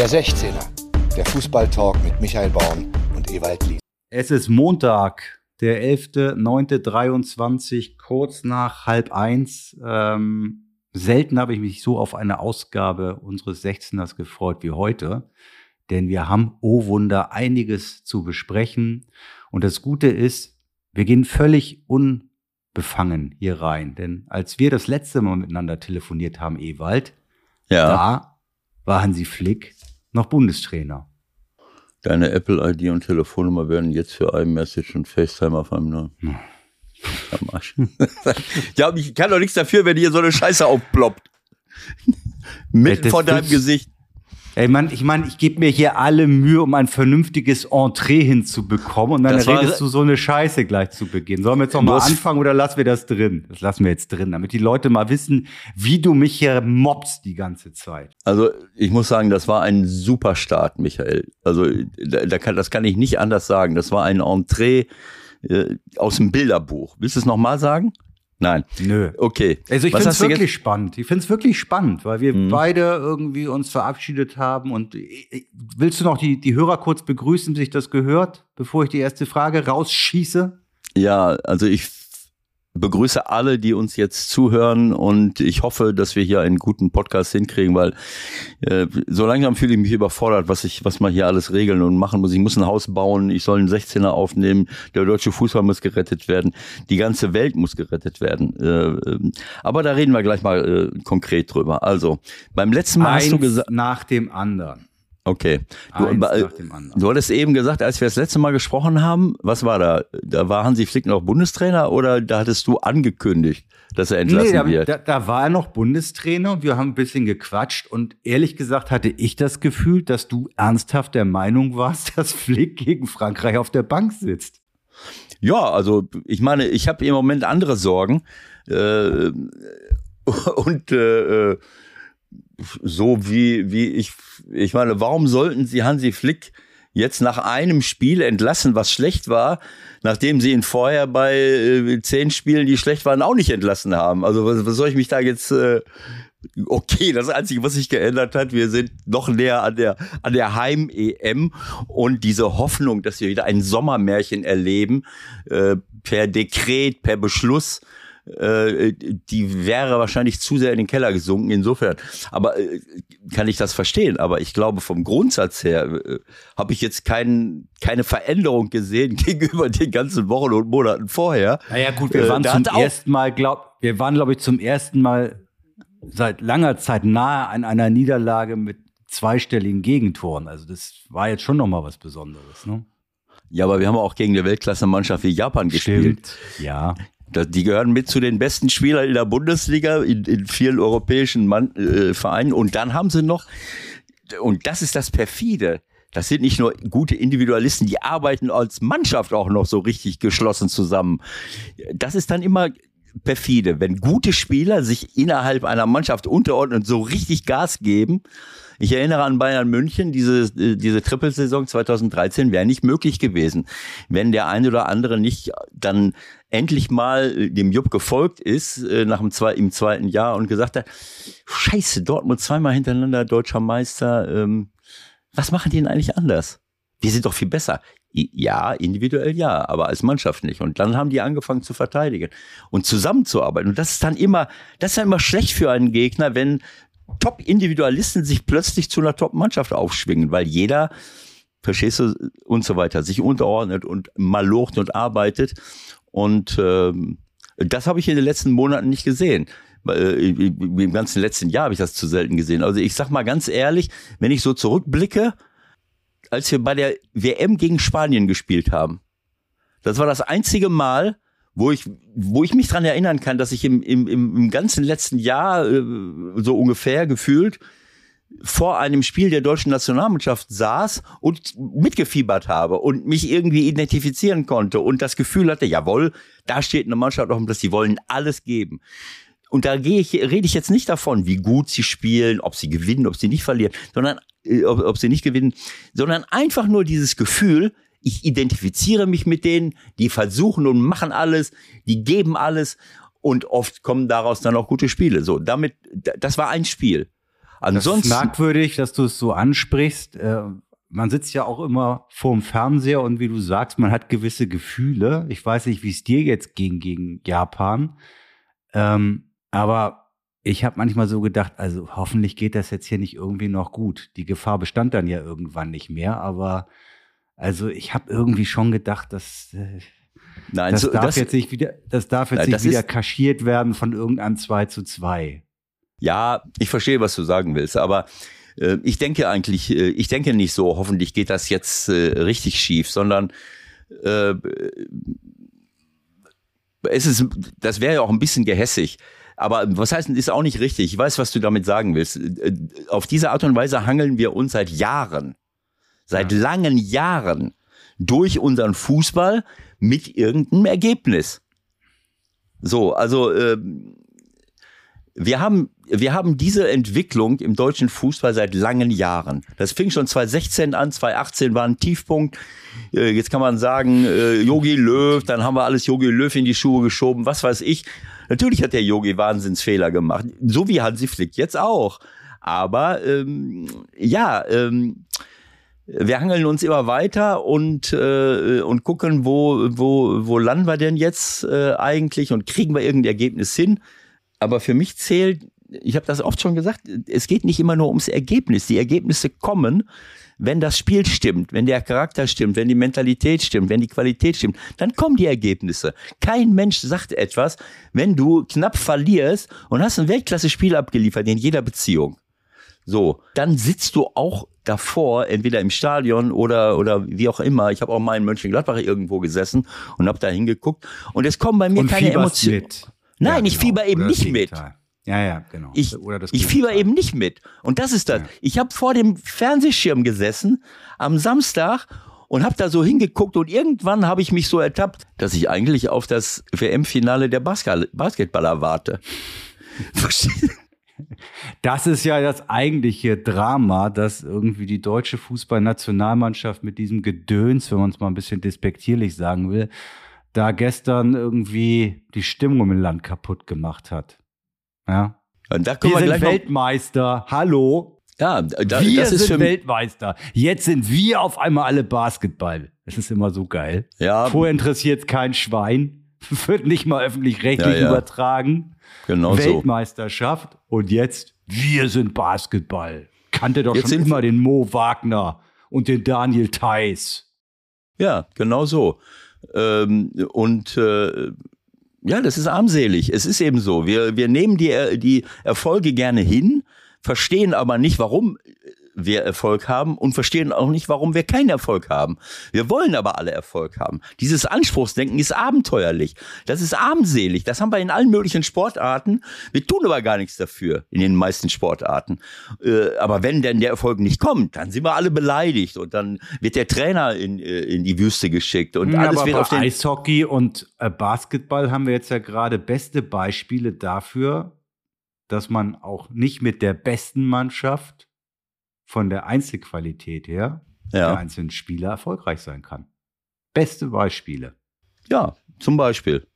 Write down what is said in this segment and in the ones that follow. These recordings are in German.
Der 16er, der Fußballtalk mit Michael Baum und Ewald Lies. Es ist Montag, der 11.09.23, kurz nach halb eins. Ähm, selten habe ich mich so auf eine Ausgabe unseres 16ers gefreut wie heute, denn wir haben, oh Wunder, einiges zu besprechen. Und das Gute ist, wir gehen völlig unbefangen hier rein, denn als wir das letzte Mal miteinander telefoniert haben, Ewald, Ja, da war Hansi Flick noch Bundestrainer. deine Apple-ID und Telefonnummer werden jetzt für iMessage und FaceTime auf einem neuen. Hm. Am Arsch. ja, ich kann doch nichts dafür, wenn hier so eine Scheiße aufploppt. Mitten vor deinem Gesicht. Ey, Mann, ich meine, ich gebe mir hier alle Mühe, um ein vernünftiges Entree hinzubekommen und dann Das redest du so eine Scheiße gleich zu Beginn. Sollen wir jetzt noch mal Du hast- anfangen oder lassen wir das drin? Das lassen wir jetzt drin, damit die Leute mal wissen, wie du mich hier mobst die ganze Zeit. Also ich muss sagen, das war ein super Start, Michael. Also da kann, das kann ich nicht anders sagen. Das war ein Entree äh, aus dem Bilderbuch. Willst du es nochmal sagen? Nein. Nö. Okay. Also ich finde es wirklich spannend. Ich finde es wirklich spannend, weil wir Mhm. beide irgendwie uns verabschiedet haben. Und äh, willst du noch die, die Hörer kurz begrüßen, sich das gehört, bevor ich die erste Frage rausschieße? Ja, also ich begrüße alle, die uns jetzt zuhören und ich hoffe, dass wir hier einen guten Podcast hinkriegen, weil äh, so langsam fühle ich mich überfordert, was ich, was man hier alles regeln und machen muss. Ich muss ein Haus bauen, ich soll einen 16er aufnehmen, der deutsche Fußball muss gerettet werden, die ganze Welt muss gerettet werden. Äh, ähm, aber da reden wir gleich mal äh, konkret drüber. Also beim letzten Mal hast du Eins gesagt, nach dem anderen. Okay, du, äh. Du hattest eben gesagt, als wir das letzte Mal gesprochen haben, was war da? Da war Hansi Flick noch Bundestrainer oder da hattest du angekündigt, dass er entlassen Nee, da, wird? da, da war er noch Bundestrainer und wir haben ein bisschen gequatscht und ehrlich gesagt hatte ich das Gefühl, dass du ernsthaft der Meinung warst, dass Flick gegen Frankreich auf der Bank sitzt. ja, also ich meine, ich habe im Moment andere Sorgen äh, und äh, äh, so wie wie ich ich meine, warum sollten Sie Hansi Flick jetzt nach einem Spiel entlassen, was schlecht war, nachdem sie ihn vorher bei äh, zehn Spielen, die schlecht waren, auch nicht entlassen haben? Also was, was soll ich mich da jetzt äh, Okay, das Einzige, was sich geändert hat, wir sind noch näher an der, an der Heim-EM und diese Hoffnung, dass wir wieder ein Sommermärchen erleben, äh, per Dekret, per Beschluss, äh, die wäre wahrscheinlich zu sehr in den Keller gesunken. Insofern, aber äh, kann ich das verstehen. Aber ich glaube, vom Grundsatz her äh, habe ich jetzt kein, keine Veränderung gesehen gegenüber den ganzen Wochen und Monaten vorher. Naja, gut, wir waren zum ersten Mal, glaub, wir waren, glaube ich, zum ersten Mal seit langer Zeit nahe an einer Niederlage mit zweistelligen Gegentoren. Also das war jetzt schon noch mal was Besonderes. Ne? Ja, aber wir haben auch gegen eine Weltklasse-Mannschaft wie Japan gespielt. Ja. Die gehören mit zu den besten Spielern in der Bundesliga, in, in vielen europäischen Mann, äh, Vereinen. Und dann haben sie noch, und das ist das perfide, das sind nicht nur gute Individualisten, die arbeiten als Mannschaft auch noch so richtig geschlossen zusammen. Das ist dann immer perfide, wenn gute Spieler sich innerhalb einer Mannschaft unterordnen und so richtig Gas geben. Ich erinnere an Bayern München, diese, äh, diese Trippelsaison 2013 wäre nicht möglich gewesen, wenn der eine oder andere nicht dann endlich mal äh, dem Jupp gefolgt ist, äh, nach dem zwei, im zweiten Jahr und gesagt hat, scheiße, Dortmund zweimal hintereinander deutscher Meister, ähm, was machen die denn eigentlich anders? Wir sind doch viel besser. Ja, individuell ja, aber als Mannschaft nicht. Und dann haben die angefangen zu verteidigen und zusammenzuarbeiten. Und das ist dann immer, das ist dann immer schlecht für einen Gegner, wenn Top-Individualisten sich plötzlich zu einer Top-Mannschaft aufschwingen, weil jeder, verstehst du, und so weiter, sich unterordnet und malocht und arbeitet. Und ähm, das habe ich in den letzten Monaten nicht gesehen. Äh, Im ganzen letzten Jahr habe ich das zu selten gesehen. Also ich sag mal ganz ehrlich, wenn ich so zurückblicke, als wir bei der WM gegen Spanien gespielt haben, das war das einzige Mal, wo ich, wo ich mich dran erinnern kann, dass ich im, im, im ganzen letzten Jahr äh, so ungefähr gefühlt vor einem Spiel der deutschen Nationalmannschaft saß und mitgefiebert habe und mich irgendwie identifizieren konnte und das Gefühl hatte, jawohl, da steht eine Mannschaft auf dem Platz, die wollen alles geben. Und da gehe ich, rede ich jetzt nicht davon, wie gut sie spielen, ob sie gewinnen, ob sie nicht verlieren, sondern äh, ob, ob sie nicht gewinnen, sondern einfach nur dieses Gefühl, ich identifiziere mich mit denen, die versuchen und machen alles, die geben alles und oft kommen daraus dann auch gute Spiele. So, damit, das war ein Spiel. Ansonsten. Das ist merkwürdig, dass du es so ansprichst. Äh, man sitzt ja auch immer vorm Fernseher und wie du sagst, man hat gewisse Gefühle. Ich weiß nicht, wie es dir jetzt ging gegen Japan. Ähm, aber ich habe manchmal so gedacht, also hoffentlich geht das jetzt hier nicht irgendwie noch gut. Die Gefahr bestand dann ja irgendwann nicht mehr, aber also ich habe irgendwie schon gedacht, dass äh, Nein, das so, darf das, jetzt nicht wieder, das darf jetzt Nein, nicht wieder ist- kaschiert werden von irgendeinem 2 zu 2. Ja, ich verstehe, was du sagen willst, aber äh, ich denke eigentlich, äh, ich denke nicht so, hoffentlich geht das jetzt äh, richtig schief, sondern äh, es ist, das wäre ja auch ein bisschen gehässig. Aber was heißt, denn, ist auch nicht richtig. Ich weiß, was du damit sagen willst. Äh, Auf diese Art und Weise hangeln wir uns seit Jahren, seit langen Jahren durch unseren Fußball mit irgendeinem Ergebnis. So, also ähm, wir haben, wir haben diese Entwicklung im deutschen Fußball seit langen Jahren. Das fing schon 2016 an, 2018 war ein Tiefpunkt. Äh, Jetzt kann man sagen, äh, Yogi Löw, dann haben wir alles Yogi Löw in die Schuhe geschoben, was weiß ich. Natürlich hat der Yogi Wahnsinnsfehler gemacht, so wie Hansi Flick jetzt auch. Aber ähm, ja, ähm, wir hangeln uns immer weiter und, äh, und gucken, wo, wo, wo landen wir denn jetzt äh, eigentlich und kriegen wir irgendein Ergebnis hin. Aber für mich zählt, ich habe das oft schon gesagt, es geht nicht immer nur ums Ergebnis. Die Ergebnisse kommen, wenn das Spiel stimmt, wenn der Charakter stimmt, wenn die Mentalität stimmt, wenn die Qualität stimmt, dann kommen die Ergebnisse. Kein Mensch sagt etwas, wenn du knapp verlierst und hast ein Weltklasse-Spiel abgeliefert in jeder Beziehung. So, dann sitzt du auch davor, entweder im Stadion oder oder wie auch immer. Ich habe auch mal in Mönchengladbach irgendwo gesessen und habe da hingeguckt und es kommen bei mir Und keine fieberst Emotionen. mit. Nein, ich fieber eben nicht mit. Ja, ja, genau. Ich, ich fieber eben nicht mit. Und das ist das. Ja. Ich habe vor dem Fernsehschirm gesessen am Samstag und habe da so hingeguckt und irgendwann habe ich mich so ertappt, dass ich eigentlich auf das WM-Finale der Basket Basketballer warte. Das ist ja das eigentliche Drama, dass irgendwie die deutsche Fußballnationalmannschaft mit diesem Gedöns, wenn man es mal ein bisschen despektierlich sagen will, da gestern irgendwie die Stimmung im Land kaputt gemacht hat. Ja. Und da Wir wir, sind gleich noch, Weltmeister. Hallo. ja, da, wir das ist sind Weltmeister. Jetzt sind wir auf einmal alle Basketball. Das ist immer so geil. ja, Vorher interessiert kein Schwein. Wird nicht mal öffentlich-rechtlich Ja, ja. übertragen. genau so. Weltmeisterschaft und jetzt wir sind Basketball. Kannte doch Jetzt schon immer den Mo Wagner und den Daniel Theiss. Ja, genau so. Ähm, und äh, ja, das ist armselig. Es ist eben so. Wir, wir nehmen die, die Erfolge gerne hin, verstehen aber nicht, warum wir Erfolg haben und verstehen auch nicht, warum wir keinen Erfolg haben. Wir wollen aber alle Erfolg haben. Dieses Anspruchsdenken ist abenteuerlich. Das ist armselig. Das haben wir in allen möglichen Sportarten. Wir tun aber gar nichts dafür in den meisten Sportarten. Äh, aber wenn denn der Erfolg nicht kommt, dann sind wir alle beleidigt und dann wird der Trainer in, äh, in die Wüste geschickt und alles aber wird auf den Eishockey und äh, Basketball haben wir jetzt ja gerade beste Beispiele dafür, dass man auch nicht mit der besten Mannschaft von der Einzelqualität her der ja, einzelnen Spieler erfolgreich sein kann. Beste Beispiele. ja, zum Beispiel.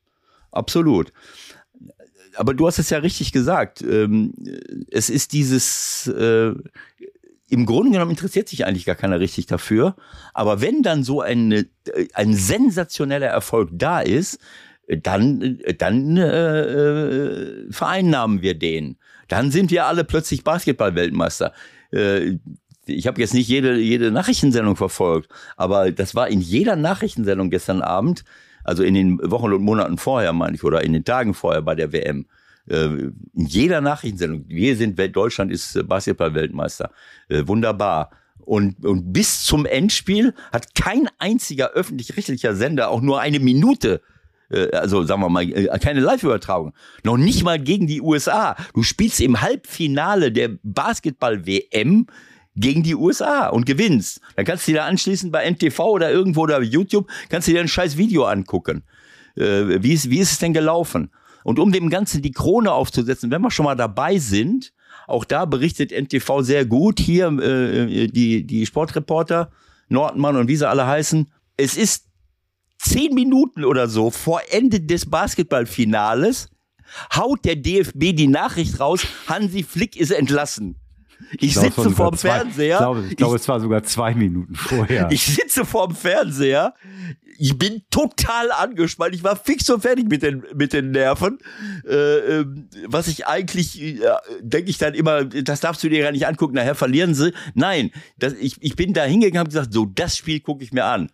Absolut. Aber du hast es ja richtig gesagt. Ähm, es ist dieses, äh, im Grunde genommen interessiert sich eigentlich gar keiner richtig dafür. Aber wenn dann so eine, äh, ein sensationeller Erfolg da ist, dann, dann äh, äh, vereinnahmen wir den. Dann sind wir alle plötzlich Basketball-Weltmeister. Äh, ich habe jetzt nicht jede, jede Nachrichtensendung verfolgt, aber das war in jeder Nachrichtensendung gestern Abend, also in den Wochen und Monaten vorher, meine ich, oder in den Tagen vorher bei der WM. Äh, in jeder Nachrichtensendung, wir sind, Deutschland ist Basketball-Weltmeister. Äh, wunderbar. Und, und bis zum Endspiel hat kein einziger öffentlich-rechtlicher Sender auch nur eine Minute äh, also sagen wir mal, äh, keine Live-Übertragung. Noch nicht mal gegen die USA. Du spielst im Halbfinale der Basketball-WM gegen die USA und gewinnst. Dann kannst du dir anschließend bei NTV oder irgendwo oder YouTube, kannst du dir ein scheiß Video angucken. Äh, wie, ist, wie ist es denn gelaufen? Und um dem Ganzen die Krone aufzusetzen, wenn wir schon mal dabei sind, auch da berichtet NTV sehr gut, hier äh, die, die Sportreporter, Nordmann und wie sie alle heißen, es ist zehn Minuten oder so vor Ende des Basketballfinales haut der DFB die Nachricht raus, Hansi Flick ist entlassen. Ich, glaube, es sitze vorm zwei- Fernseher. Ich glaube, ich glaube, es war sogar zwei Minuten vorher. Ich sitze vorm Fernseher. Ich bin total angespannt. Ich war fix und fertig mit den, mit den Nerven. Äh, ähm, was ich eigentlich, äh, denke ich dann immer, das darfst du dir gar nicht angucken, nachher verlieren sie. Nein, das, ich, ich bin da hingegangen und habe gesagt, so, das Spiel gucke ich mir an.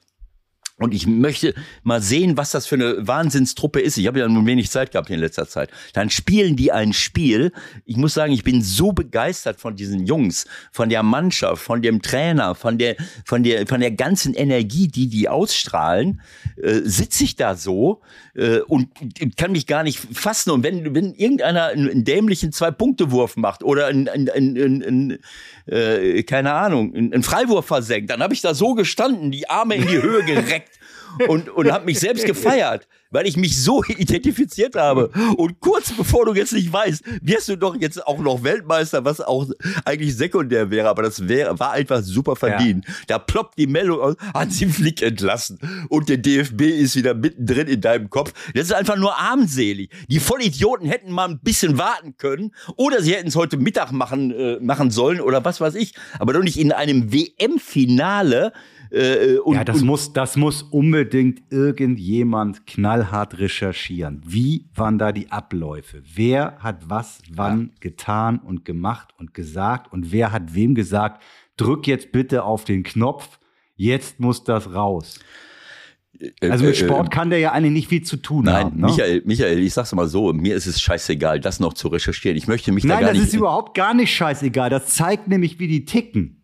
Und ich möchte mal sehen, was das für eine Wahnsinnstruppe ist. Ich habe ja nun wenig Zeit gehabt in letzter Zeit. Dann spielen die ein Spiel. Ich muss sagen, ich bin so begeistert von diesen Jungs, von der Mannschaft, von dem Trainer, von der, von der, von der ganzen Energie, die die ausstrahlen. Äh, Sitze ich da so äh, und kann mich gar nicht fassen. Und wenn, wenn irgendeiner einen, einen dämlichen Zwei-Punkte-Wurf macht oder ein, ein, ein, ein, ein äh, keine Ahnung, einen einen Freiwurf versenkt, dann habe ich da so gestanden, die Arme in die Höhe gereckt und, und habe mich selbst gefeiert, weil ich mich so identifiziert habe. Und kurz bevor du jetzt nicht weißt, wirst du doch jetzt auch noch Weltmeister, was auch eigentlich sekundär wäre, aber das wäre, war einfach super verdient. Da ploppt die Meldung aus, Hansi Flick entlassen und der DFB ist wieder mittendrin in deinem Kopf. Das ist einfach nur armselig. Die Vollidioten hätten mal ein bisschen warten können oder sie hätten es heute Mittag machen, äh, machen sollen oder was weiß ich, aber doch nicht in einem WM-Finale äh, und, ja, das und muss, das muss unbedingt irgendjemand knallhart recherchieren. Wie waren da die Abläufe? Wer hat was wann getan und gemacht und gesagt und wer hat wem gesagt, drück jetzt bitte auf den Knopf, jetzt muss das raus. Also mit äh, äh, Sport kann der ja eigentlich nicht viel zu tun Nein, haben. Ne? Michael, Michael, ich sag's mal so, mir ist es scheißegal, das noch zu recherchieren. Ich möchte mich da Nein, gar das nicht. ist überhaupt gar nicht scheißegal. Das zeigt nämlich, wie die ticken.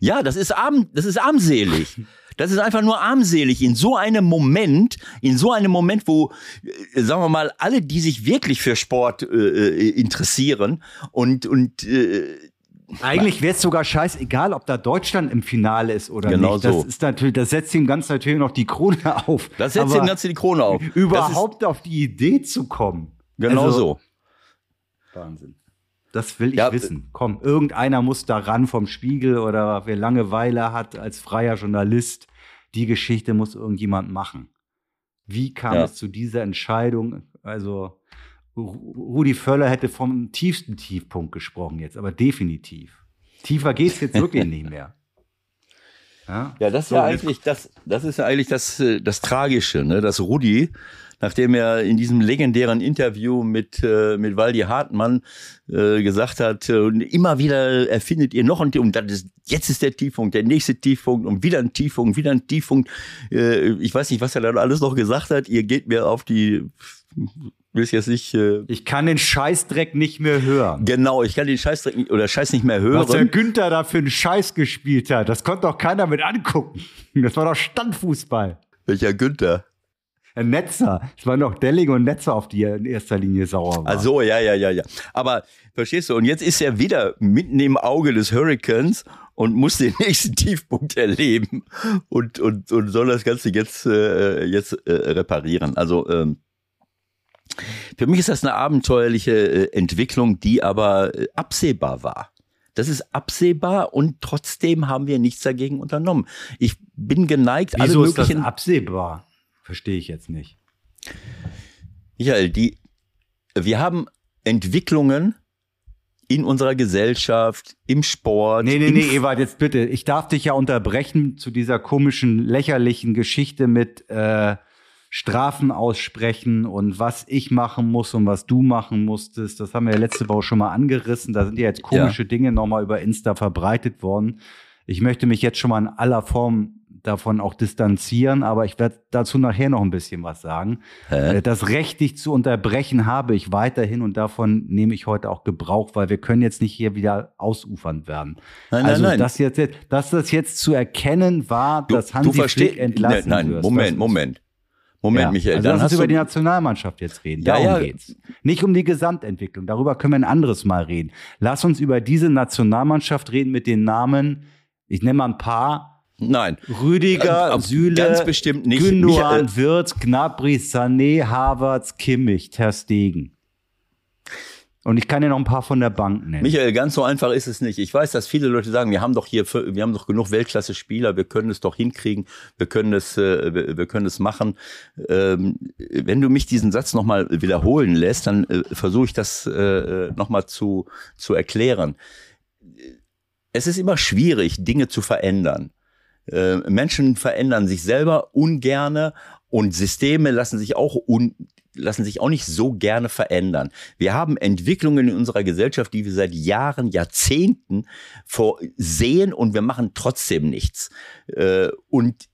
Ja, das ist arm, das ist armselig. Das ist einfach nur armselig in so einem Moment, in so einem Moment, wo, äh, sagen wir mal, alle, die sich wirklich für Sport äh, äh, interessieren und und äh, Eigentlich wäre es sogar scheißegal, ob da Deutschland im Finale ist oder Genau nicht. Das so. ist natürlich, das setzt ihm ganz natürlich noch die Krone auf. das setzt Aber dem Ganzen die Krone auf. überhaupt auf die Idee zu kommen. genau Also, so. Wahnsinn. Das will ich Ja, wissen. Komm, irgendeiner muss da ran vom Spiegel oder wer Langeweile hat als freier Journalist. Die Geschichte muss irgendjemand machen. Wie kam Ja. es zu dieser Entscheidung? Also, Ru- Rudi Völler hätte vom tiefsten Tiefpunkt gesprochen jetzt, aber definitiv. Tiefer geht es jetzt wirklich nicht mehr. Ja, Ja, das ist So, ja eigentlich das, das ist ja eigentlich das, äh, das Tragische, ne? dass Rudi, nachdem er in diesem legendären Interview mit, äh, mit Waldi Hartmann äh, gesagt hat, äh, und immer wieder erfindet ihr noch und, und dann ist, jetzt ist der Tiefpunkt, der nächste Tiefpunkt und wieder ein Tiefpunkt, wieder ein Tiefpunkt. Äh, ich weiß nicht, was er dann alles noch gesagt hat. Ihr geht mir auf die, will ich jetzt nicht, äh, Ich kann den Scheißdreck nicht mehr hören. genau, ich kann den Scheiß nicht- oder Scheiß nicht mehr hören. Was der Günther da für einen Scheiß gespielt hat, das konnte doch keiner mit angucken. Das war doch Standfußball. Welcher Günther? Ein Netzer. Es waren doch Delling und Netzer, auf die er in erster Linie sauer war. Ach so, ja, ja, ja, ja. Aber verstehst du, und jetzt ist er wieder mitten im Auge des Hurricanes und muss den nächsten Tiefpunkt erleben und, und, und soll das Ganze jetzt, äh, jetzt äh, reparieren. Also ähm, für mich ist das eine abenteuerliche äh, Entwicklung, die aber äh, absehbar war. Das ist absehbar und trotzdem haben wir nichts dagegen unternommen. Ich bin geneigt, Wieso alle ist das möglichen. absehbar? Verstehe ich jetzt nicht. Michael, die, wir haben Entwicklungen in unserer Gesellschaft, im Sport. Nee, nee, nee, Ewald, jetzt bitte. Ich darf dich ja unterbrechen zu dieser komischen, lächerlichen Geschichte mit äh, Strafen aussprechen und was ich machen muss und was du machen musstest. Das haben wir ja letzte Woche schon mal angerissen. Da sind ja jetzt komische Dinge nochmal über Insta verbreitet worden. Ich möchte mich jetzt schon mal in aller Form davon auch distanzieren, aber ich werde dazu nachher noch ein bisschen was sagen. Hä? Äh, Das Recht, dich zu unterbrechen, habe ich weiterhin und davon nehme ich heute auch Gebrauch, weil wir können jetzt nicht hier wieder ausufernd werden. Nein, nein, also, nein. Dass, jetzt, dass das jetzt zu erkennen war, Du, dass du Hansi verstehst. Flick entlassen nein, nein. Moment, Moment. Moment, ja. Michael. Also dann lass uns über die du, Nationalmannschaft jetzt reden. Ja, Darum ja. geht's. Nicht um die Gesamtentwicklung. Darüber können wir ein anderes Mal reden. Lass uns über diese Nationalmannschaft reden mit den Namen. Ich nenne mal ein paar. Nein. Rüdiger, Äh, äh, Süle, ganz bestimmt nicht. Gündogan, Michael- Wirtz, Gnabry, Sané, Havertz, Kimmich, Ter Stegen. Und ich kann dir noch ein paar von der Bank nennen. Michael, ganz so einfach ist es nicht. Ich weiß, dass viele Leute sagen, wir haben doch hier, wir haben doch genug Weltklasse-Spieler, wir können es doch hinkriegen, wir können es, äh, wir, wir können es machen. Ähm, wenn du mich diesen Satz nochmal wiederholen lässt, dann äh, versuche ich das äh, nochmal zu, zu erklären. es ist immer schwierig, Dinge zu verändern. Äh, Menschen verändern sich selber ungerne und Systeme lassen sich auch un lassen sich auch nicht so gerne verändern. Wir haben Entwicklungen in unserer Gesellschaft, die wir seit Jahren, Jahrzehnten sehen und wir machen trotzdem nichts. Äh, und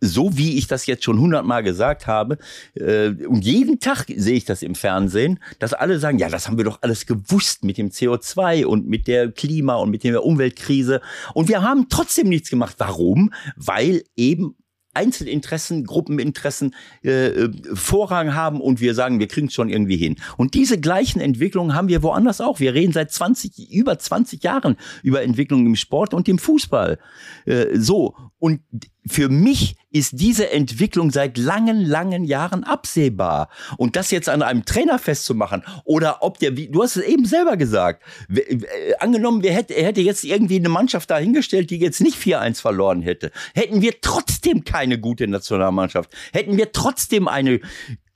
so wie ich das jetzt schon hundertmal gesagt habe, äh, und jeden Tag sehe ich das im Fernsehen, dass alle sagen, ja, das haben wir doch alles gewusst mit dem CO2 und mit der Klima und mit der Umweltkrise. Und wir haben trotzdem nichts gemacht. Warum? Weil eben Einzelinteressen, Gruppeninteressen äh, äh, Vorrang haben und wir sagen, wir kriegen es schon irgendwie hin. Und diese gleichen Entwicklungen haben wir woanders auch. Wir reden seit 20, über 20 Jahren über Entwicklungen im Sport und im Fußball. Äh, so. Und für mich ist diese Entwicklung seit langen, langen Jahren absehbar. Und das jetzt an einem Trainer festzumachen oder ob der, wie, du hast es eben selber gesagt, äh, angenommen, wir hätte, er hätte jetzt irgendwie eine Mannschaft dahingestellt, die jetzt nicht 4-1 verloren hätte, hätten wir trotzdem keine gute Nationalmannschaft, hätten wir trotzdem eine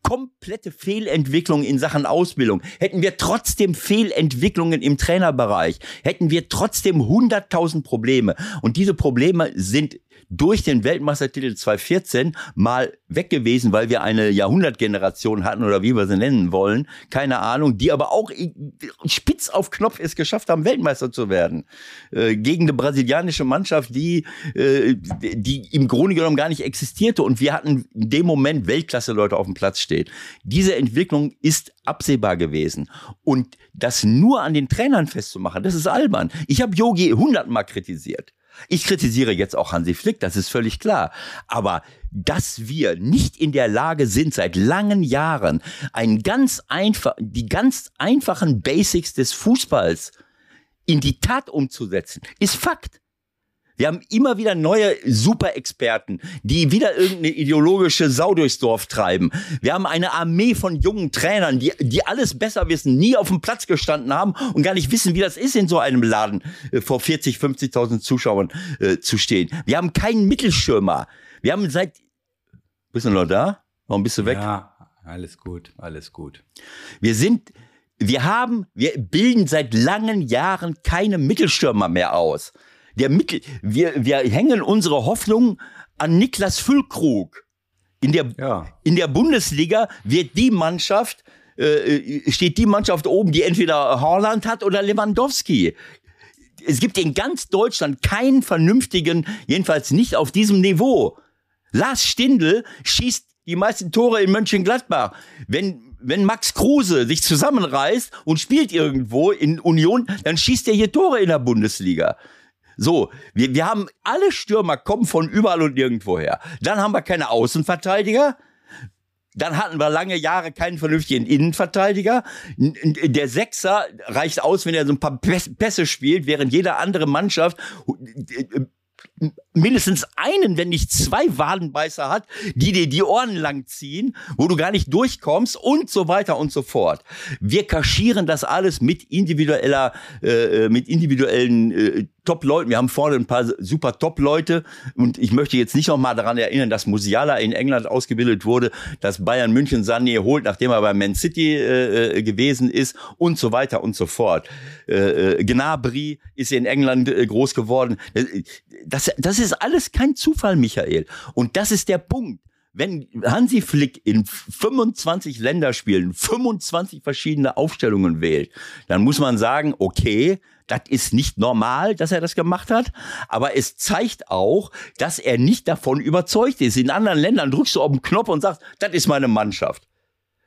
komplette Fehlentwicklung in Sachen Ausbildung, hätten wir trotzdem Fehlentwicklungen im Trainerbereich, hätten wir trotzdem 100.000 Probleme. Und diese Probleme sind durch den Weltmeistertitel 2014 mal weg gewesen, weil wir eine Jahrhundertgeneration hatten oder wie wir sie nennen wollen, keine Ahnung, die aber auch spitz auf Knopf es geschafft haben, Weltmeister zu werden. Äh, gegen eine brasilianische Mannschaft, die, äh, die im Grunde genommen gar nicht existierte und wir hatten in dem Moment Weltklasse-Leute auf dem Platz stehen. Diese Entwicklung ist absehbar gewesen und das nur an den Trainern festzumachen, das ist albern. Ich habe Yogi hundertmal kritisiert. Ich kritisiere jetzt auch Hansi Flick, das ist völlig klar. Aber dass wir nicht in der Lage sind, seit langen Jahren ein ganz einfach, die ganz einfachen Basics des Fußballs in die Tat umzusetzen, ist Fakt. Wir haben immer wieder neue Superexperten, die wieder irgendeine ideologische Sau durchs Dorf treiben. Wir haben eine Armee von jungen Trainern, die, die alles besser wissen, nie auf dem Platz gestanden haben und gar nicht wissen, wie das ist, in so einem Laden äh, vor 40, 50.000 Zuschauern äh, zu stehen. Wir haben keinen Mittelschirmer. Wir haben seit... Bist du noch da? Warum bist du weg? Ja, alles gut, alles gut. Wir sind... Wir haben, wir bilden seit langen Jahren keine Mittelstürmer mehr aus der Mittel, wir, wir hängen unsere Hoffnung an Niklas Füllkrug. In der, ja. in der Bundesliga wird die Mannschaft, äh, steht die Mannschaft oben, die entweder Haaland hat oder Lewandowski. Es gibt in ganz Deutschland keinen vernünftigen, jedenfalls nicht auf diesem Niveau. Lars Stindl schießt die meisten Tore in Mönchengladbach. Wenn wenn Max Kruse sich zusammenreißt und spielt irgendwo in Union, dann schießt er hier Tore in der Bundesliga. So, wir, wir haben alle Stürmer kommen von überall und nirgendwoher. Dann haben wir keine Außenverteidiger. Dann hatten wir lange Jahre keinen vernünftigen Innenverteidiger. Der Sechser reicht aus, wenn er so ein paar Pässe spielt, während jede andere Mannschaft mindestens einen, wenn nicht zwei Wadenbeißer hat, die dir die Ohren lang ziehen, wo du gar nicht durchkommst und so weiter und so fort. Wir kaschieren das alles mit individueller, äh, äh mit individuellen äh, Top-Leuten. Wir haben vorne ein paar super Top-Leute und ich möchte jetzt nicht noch mal daran erinnern, dass Musiala in England ausgebildet wurde, dass Bayern München Sané holt, nachdem er bei Man City äh, äh gewesen ist und so weiter und so fort. Äh, äh Gnabry ist in England groß geworden. Das, das ist alles kein Zufall, Michael. Und das ist der Punkt wenn Hansi Flick in 25 Länderspielen 25 verschiedene Aufstellungen wählt, dann muss man sagen, okay, das ist nicht normal, dass er das gemacht hat, aber es zeigt auch, dass er nicht davon überzeugt ist. In anderen Ländern drückst du auf den Knopf und sagst, das ist meine Mannschaft.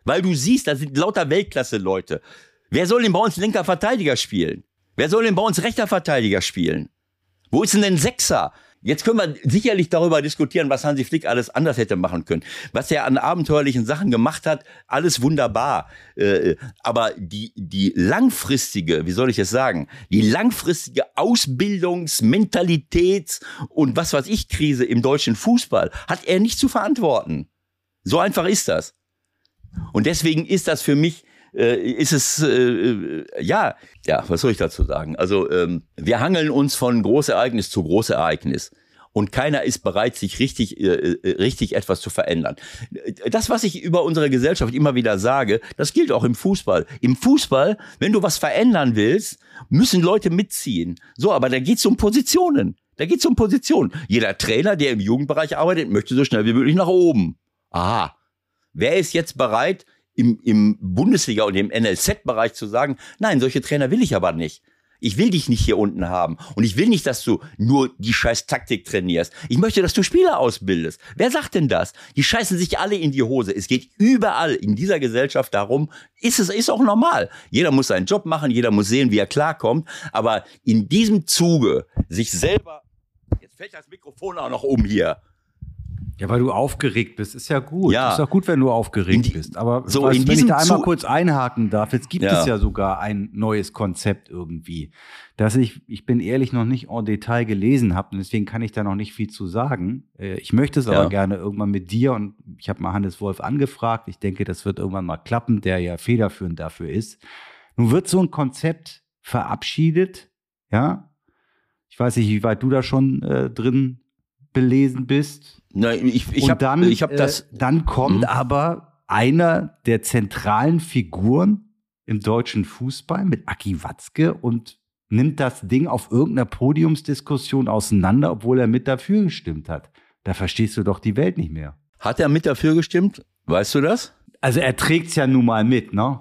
Weil du siehst, da sind lauter Weltklasse-Leute. Wer soll denn bei uns linker Verteidiger spielen? Wer soll denn bei uns rechter Verteidiger spielen? Wo ist denn ein Sechser? Jetzt können wir sicherlich darüber diskutieren, was Hansi Flick alles anders hätte machen können. Was er an abenteuerlichen Sachen gemacht hat, alles wunderbar. Äh, aber die, die langfristige, wie soll ich es sagen, die langfristige Ausbildungs-, Mentalitäts- und was weiß ich Krise im deutschen Fußball hat er nicht zu verantworten. So einfach ist das. Und deswegen ist das für mich äh, ist es, äh, äh, ja, ja, was soll ich dazu sagen? Also ähm, wir hangeln uns von Großereignis zu Großereignis. und keiner ist bereit, sich richtig, äh, äh, richtig etwas zu verändern. Das, was ich über unsere Gesellschaft immer wieder sage, das gilt auch im Fußball. Im Fußball, wenn du was verändern willst, müssen Leute mitziehen. So, aber da geht's um Positionen. Da geht's um Positionen. Jeder Trainer, der im Jugendbereich arbeitet, möchte so schnell wie möglich nach oben. Aha. Wer ist jetzt bereit, im, im Bundesliga- und im NLZ-Bereich zu sagen, nein, solche Trainer will ich aber nicht. Ich will dich nicht hier unten haben. Und ich will nicht, dass du nur die scheiß Taktik trainierst. Ich möchte, dass du Spieler ausbildest. Wer sagt denn das? Die scheißen sich alle in die Hose. Es geht überall in dieser Gesellschaft darum, ist es, ist auch normal. Jeder muss seinen Job machen, jeder muss sehen, wie er klarkommt. Aber in diesem Zuge sich selber, jetzt fällt das Mikrofon auch noch um hier. Ja, weil du aufgeregt bist, ist ja gut. Ja. Ist doch gut, wenn du aufgeregt die- bist. Aber so weißt, in wenn ich da einmal Zu- kurz einhaken darf, jetzt gibt Ja. es ja sogar ein neues Konzept irgendwie, das ich, ich bin ehrlich noch nicht en Detail gelesen habe und deswegen kann ich da noch nicht viel zu sagen. Äh, Ich möchte es Ja. aber gerne irgendwann mit dir und ich habe mal Hannes Wolf angefragt. Ich denke, das wird irgendwann mal klappen, der ja federführend dafür ist. Nun wird so ein Konzept verabschiedet, ja. Ich weiß nicht, wie weit du da schon äh, drin belesen bist. Na, ich ich habe dann, ich hab äh, das. dann kommt Mhm. aber einer der zentralen Figuren im deutschen Fußball mit Aki Watzke und nimmt das Ding auf irgendeiner Podiumsdiskussion auseinander, obwohl er mit dafür gestimmt hat. Da verstehst du doch die Welt nicht mehr. Hat er mit dafür gestimmt? Weißt du das? Also er trägt's ja nun mal mit, ne?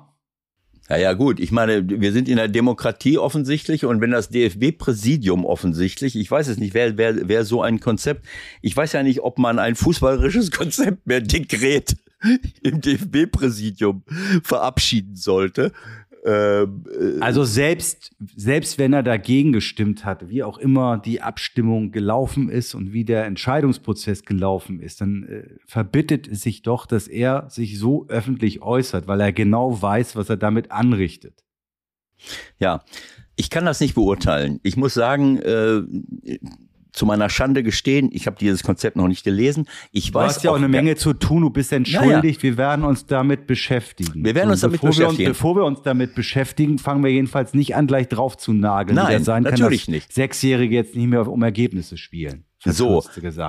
Ja, ja, gut. Ich meine, wir sind in der Demokratie offensichtlich und wenn das DFB-Präsidium offensichtlich, ich weiß es nicht, wer, wer, wer so ein Konzept, ich weiß ja nicht, ob man ein fußballerisches Konzept mehr Dekret im DFB-Präsidium verabschieden sollte. Ähm, äh, Also selbst, selbst wenn er dagegen gestimmt hat, wie auch immer die Abstimmung gelaufen ist und wie der Entscheidungsprozess gelaufen ist, dann äh, verbittet es sich doch, dass er sich so öffentlich äußert, weil er genau weiß, was er damit anrichtet. Ja, ich kann das nicht beurteilen. Ich muss sagen, äh, zu meiner Schande gestehen, ich habe dieses Konzept noch nicht gelesen. Ich Du weiß hast ja auch eine Menge zu tun, du bist entschuldigt, wir werden uns damit beschäftigen. Wir werden uns damit bevor wir beschäftigen. Uns, bevor wir uns damit beschäftigen, fangen wir jedenfalls nicht an, gleich drauf zu nageln. Nein, sein natürlich kann, nicht. Sechsjährige jetzt nicht mehr um Ergebnisse spielen. So,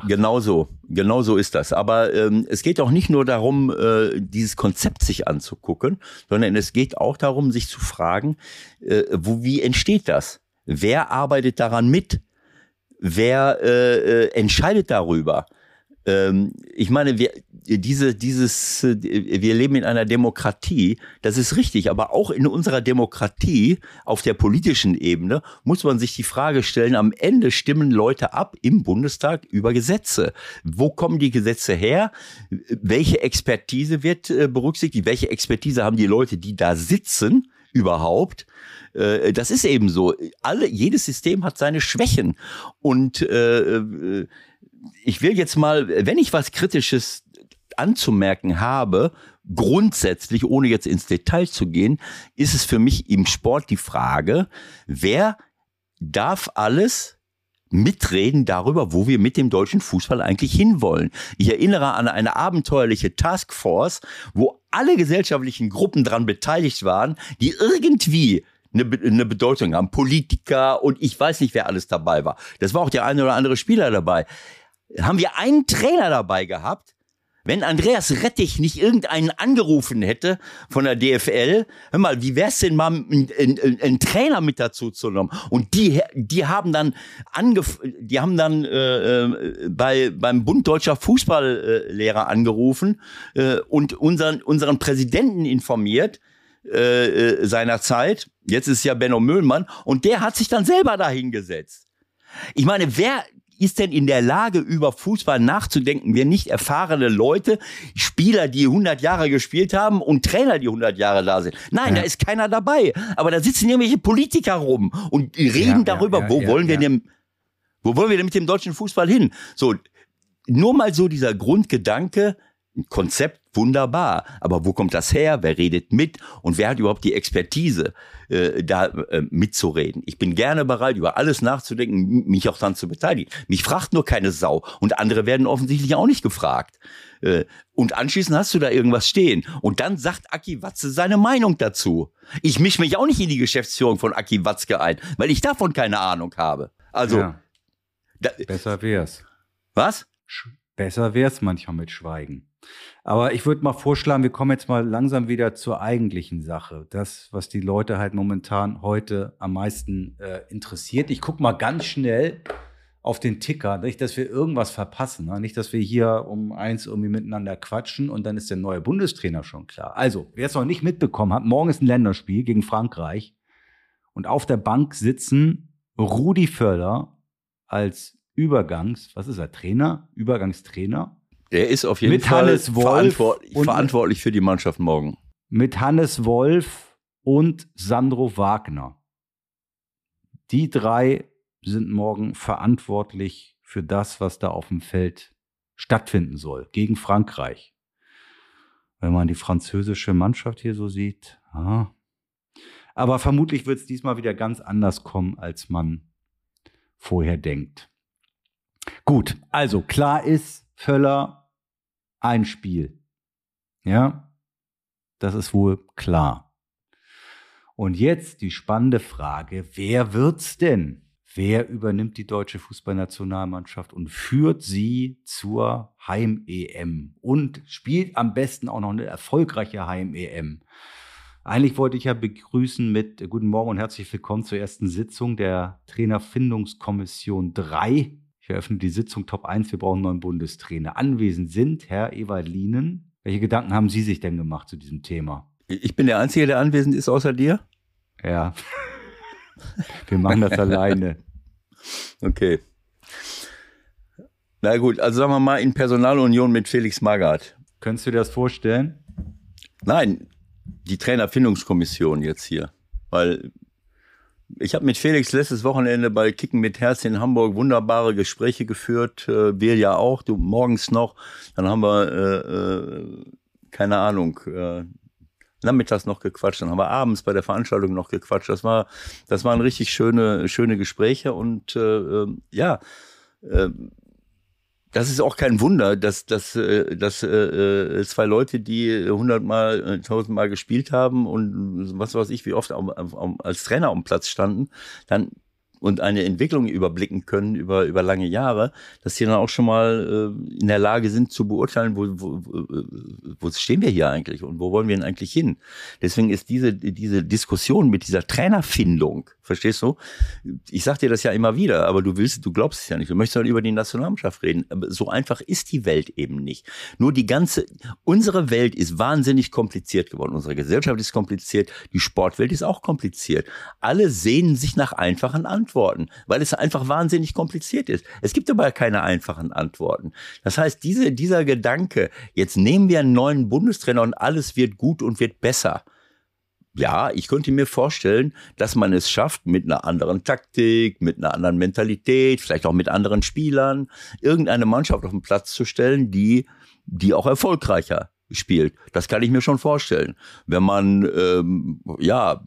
genau so, genau so ist das. Aber ähm, es geht auch nicht nur darum, äh, dieses Konzept sich anzugucken, sondern es geht auch darum, sich zu fragen, äh, wo, wie entsteht das? Wer arbeitet daran mit? Wer äh, äh, entscheidet darüber? Ähm, ich meine, wir, diese, dieses, äh, wir leben in einer Demokratie, das ist richtig, aber auch in unserer Demokratie auf der politischen Ebene muss man sich die Frage stellen, am Ende stimmen Leute ab im Bundestag über Gesetze. Wo kommen die Gesetze her? Welche Expertise wird äh, berücksichtigt? Welche Expertise haben die Leute, die da sitzen? Überhaupt. Äh, Das ist eben so. Alle, jedes System hat seine Schwächen. Und äh, äh, ich will jetzt mal, wenn ich was Kritisches anzumerken habe, grundsätzlich, ohne jetzt ins Detail zu gehen, ist es für mich im Sport die Frage, wer darf alles mitreden darüber, wo wir mit dem deutschen Fußball eigentlich hinwollen. Ich erinnere an eine abenteuerliche Taskforce, wo alle gesellschaftlichen Gruppen dran beteiligt waren, die irgendwie eine, eine Bedeutung haben. Politiker und ich weiß nicht, wer alles dabei war. Das war auch der eine oder andere Spieler dabei. Haben wir einen Trainer dabei gehabt? Wenn Andreas Rettich nicht irgendeinen angerufen hätte von der DFL, hör mal, wie wär's denn mal einen, einen, einen Trainer mit dazu zu nehmen? Und die, die haben dann angef die haben dann äh, äh, bei beim Bund Deutscher Fußballlehrer angerufen äh, und unseren unseren Präsidenten informiert äh, äh, seiner Zeit. Jetzt ist ja Benno Müllmann und der hat sich dann selber dahingesetzt. Ich meine, wer ist denn in der Lage, über Fußball nachzudenken, wir nicht erfahrene Leute, Spieler, die 100 Jahre gespielt haben und Trainer, die 100 Jahre da sind? Nein, Ja. da ist keiner dabei. Aber da sitzen irgendwelche Politiker rum und reden Ja, darüber, wo wollen wir denn, wo wollen wir denn mit dem deutschen Fußball hin? So, nur mal so dieser Grundgedanke, ein Konzept wunderbar, aber wo kommt das her? Wer redet mit? Und wer hat überhaupt die Expertise, äh, da äh, mitzureden? Ich bin gerne bereit, über alles nachzudenken, mich auch dann zu beteiligen. Mich fragt nur keine Sau und andere werden offensichtlich auch nicht gefragt. Äh, und anschließend hast du da irgendwas stehen. Und dann sagt Aki Watze seine Meinung dazu. Ich mische mich auch nicht in die Geschäftsführung von Aki Watzke ein, weil ich davon keine Ahnung habe. Also, ja. Da, Besser wär's. was? Besser wär's manchmal mit Schweigen. Aber ich würde mal vorschlagen, wir kommen jetzt mal langsam wieder zur eigentlichen Sache. Das, was die Leute halt momentan heute am meisten äh, interessiert. Ich gucke mal ganz schnell auf den Ticker, nicht, dass wir irgendwas verpassen. Ne? Nicht, dass wir hier um eins irgendwie miteinander quatschen und dann ist der neue Bundestrainer schon klar. Also, wer es noch nicht mitbekommen hat, morgen ist ein Länderspiel gegen Frankreich. Und auf der Bank sitzen Rudi Völler als Übergangs, was ist er, Trainer? Übergangstrainer? Der ist auf jeden Mit Fall Hannes Wolf verantwortlich, für die Mannschaft morgen. Mit Hannes Wolf und Sandro Wagner. Die drei sind morgen verantwortlich für das, was da auf dem Feld stattfinden soll, gegen Frankreich. Wenn man die französische Mannschaft hier so sieht. Ja. Aber vermutlich wird es diesmal wieder ganz anders kommen, als man vorher denkt. Gut, also klar ist, Völler ein Spiel. Ja, das ist wohl klar. Und jetzt die spannende Frage, wer wird's denn? Wer übernimmt die deutsche Fußballnationalmannschaft und führt sie zur Heim-EM und spielt am besten auch noch eine erfolgreiche Heim-EM? Eigentlich wollte ich ja begrüßen mit äh, Guten Morgen und herzlich willkommen zur ersten Sitzung der Trainerfindungskommission 3. Ich eröffne die Sitzung Top 1. Wir brauchen einen neuen Bundestrainer. Anwesend sind Herr Ewald Lienen. Welche Gedanken haben Sie sich denn gemacht zu diesem Thema? Ich bin der Einzige, der anwesend ist, außer dir? Ja. Wir machen das alleine. Okay. Na gut, also sagen wir mal in Personalunion mit Felix Magath. Könntest du dir das vorstellen? Nein, die Trainerfindungskommission jetzt hier. Weil ich habe mit Felix letztes Wochenende bei Kicken mit Herz in Hamburg wunderbare Gespräche geführt. Äh, wir ja auch, du morgens noch. Dann haben wir, äh, äh, keine Ahnung, äh, nachmittags noch gequatscht, dann haben wir abends bei der Veranstaltung noch gequatscht. Das war, das waren richtig schöne, schöne Gespräche und äh, äh, ja, äh, das ist auch kein Wunder, dass, dass, äh, dass äh, äh, zwei Leute, die hundertmal, äh, tausendmal gespielt haben und was weiß ich, wie oft als Trainer am Platz standen, dann und eine Entwicklung überblicken können über, über lange Jahre, dass die dann auch schon mal äh, in der Lage sind zu beurteilen, wo, wo, wo, wo stehen wir hier eigentlich und wo wollen wir denn eigentlich hin. Deswegen ist diese, diese Diskussion mit dieser Trainerfindung, verstehst du? Ich sag dir das ja immer wieder, aber du willst, du glaubst es ja nicht. Du möchtest halt über die Nationalmannschaft reden. Aber so einfach ist die Welt eben nicht. Nur die ganze, unsere Welt ist wahnsinnig kompliziert geworden. Unsere Gesellschaft ist kompliziert. Die Sportwelt ist auch kompliziert. Alle sehnen sich nach einfachen Antworten, weil es einfach wahnsinnig kompliziert ist. Es gibt aber keine einfachen Antworten. Das heißt, diese, dieser Gedanke, jetzt nehmen wir einen neuen Bundestrainer und alles wird gut und wird besser. Ja, ich könnte mir vorstellen, dass man es schafft, mit einer anderen Taktik, mit einer anderen Mentalität, vielleicht auch mit anderen Spielern, irgendeine Mannschaft auf den Platz zu stellen, die, die auch erfolgreicher spielt. Das kann ich mir schon vorstellen. Wenn man, ähm, ja,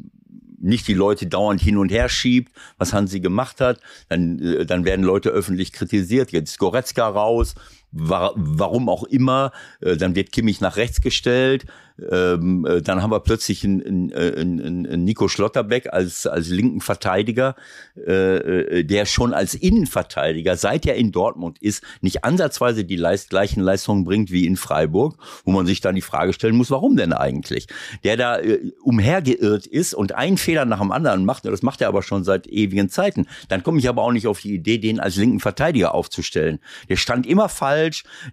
nicht die Leute dauernd hin und her schiebt, was Hansi gemacht hat, dann, äh, dann werden Leute öffentlich kritisiert. Jetzt ist Goretzka raus, wa warum auch immer, äh, dann wird Kimmich nach rechts gestellt, ähm, äh, dann haben wir plötzlich einen, einen, einen, einen Nico Schlotterbeck als, als linken Verteidiger, äh, äh, der schon als Innenverteidiger, seit er in Dortmund ist, nicht ansatzweise die leist, gleichen Leistungen bringt wie in Freiburg, wo man sich dann die Frage stellen muss, warum denn eigentlich? Der da äh, umhergeirrt ist und einen Fehler nach dem anderen macht, das macht er aber schon seit ewigen Zeiten, dann komme ich aber auch nicht auf die Idee, den als linken Verteidiger aufzustellen. Der stand immer falsch,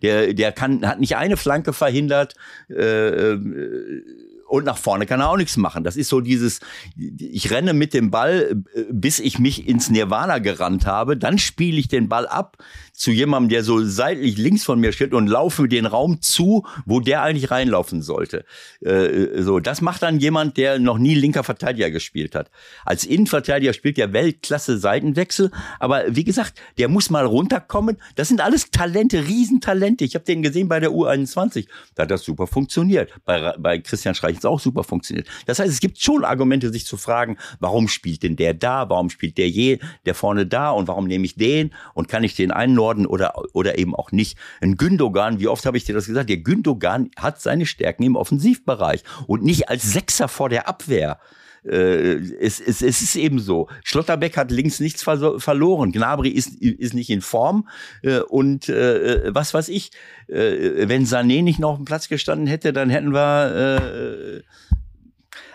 der, der kann, hat nicht eine Flanke verhindert, äh, äh, und nach vorne kann er auch nichts machen. Das ist so dieses, ich renne mit dem Ball, äh, bis ich mich ins Nirvana gerannt habe, dann spiele ich den Ball ab zu jemandem, der so seitlich links von mir steht und laufe den Raum zu, wo der eigentlich reinlaufen sollte. Äh, so, das macht dann jemand, der noch nie linker Verteidiger gespielt hat. Als Innenverteidiger spielt der Weltklasse Seitenwechsel, aber wie gesagt, der muss mal runterkommen. Das sind alles Talente, Riesentalente. Ich habe den gesehen bei der U21. Da hat das super funktioniert. Bei, bei Christian Streich es auch super funktioniert. Das heißt, es gibt schon Argumente, sich zu fragen, warum spielt denn der da? Warum spielt der je, der vorne da? Und warum nehme ich den? Und kann ich den einnorden oder, oder eben auch nicht? Ein Gündogan, wie oft habe ich dir das gesagt? Der Gündogan hat seine Stärken im Offensivbereich und nicht als Sechser vor der Abwehr. Äh, es, es, es ist eben so. Schlotterbeck hat links nichts ver verloren. Gnabry ist, ist nicht in Form. Äh, und äh, was weiß ich, äh, wenn Sané nicht noch auf dem Platz gestanden hätte, dann hätten wir. Äh,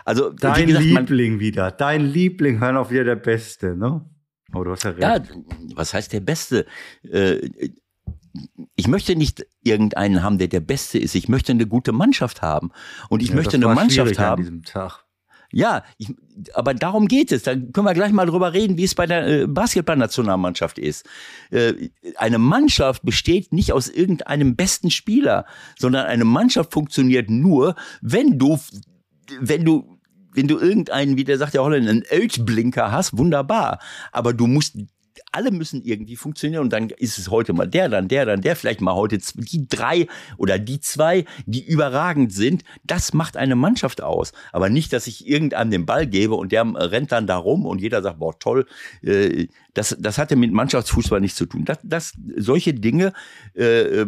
also dein gesagt, Liebling wieder, dein Liebling, hören auf wieder der Beste, ne? Oh, du hast ja recht. Ja, was heißt der Beste? Äh, ich möchte nicht irgendeinen haben, der der Beste ist. Ich möchte eine gute Mannschaft haben. Und ich ja, möchte eine Mannschaft haben. An diesem Tag. Ja, ich, aber darum geht es. Da können wir gleich mal drüber reden, wie es bei der äh, Basketballnationalmannschaft ist. Äh, eine Mannschaft besteht nicht aus irgendeinem besten Spieler, sondern eine Mannschaft funktioniert nur, wenn du, wenn du wenn du irgendeinen, wie der sagt der Holländer, einen Elchblinker hast, wunderbar. Aber du musst alle müssen irgendwie funktionieren und dann ist es heute mal der, dann der, dann der, vielleicht mal heute die drei oder die zwei, die überragend sind. Das macht eine Mannschaft aus. Aber nicht, dass ich irgendeinem den Ball gebe und der rennt dann da rum und jeder sagt, boah, toll. Äh, das, das hatte mit Mannschaftsfußball nichts zu tun. Das, das, solche Dinge, äh,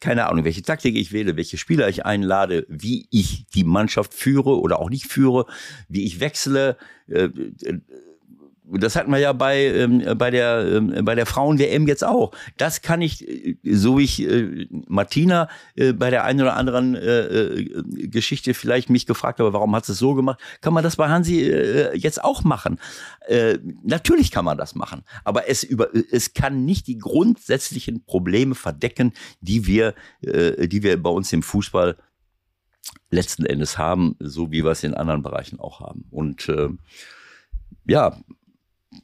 keine Ahnung, welche Taktik ich wähle, welche Spieler ich einlade, wie ich die Mannschaft führe oder auch nicht führe, wie ich wechsle, äh, das hatten wir ja bei, ähm, bei der, ähm, bei der Frauen-WM jetzt auch. Das kann ich, äh, so wie ich äh, Martina äh, bei der einen oder anderen äh, äh, Geschichte vielleicht mich gefragt habe, warum hat sie es so gemacht, kann man das bei Hansi äh, jetzt auch machen. Äh, natürlich kann man das machen, aber es, über, es kann nicht die grundsätzlichen Probleme verdecken, die wir, äh, die wir bei uns im Fußball letzten Endes haben, so wie wir es in anderen Bereichen auch haben. Und äh, ja,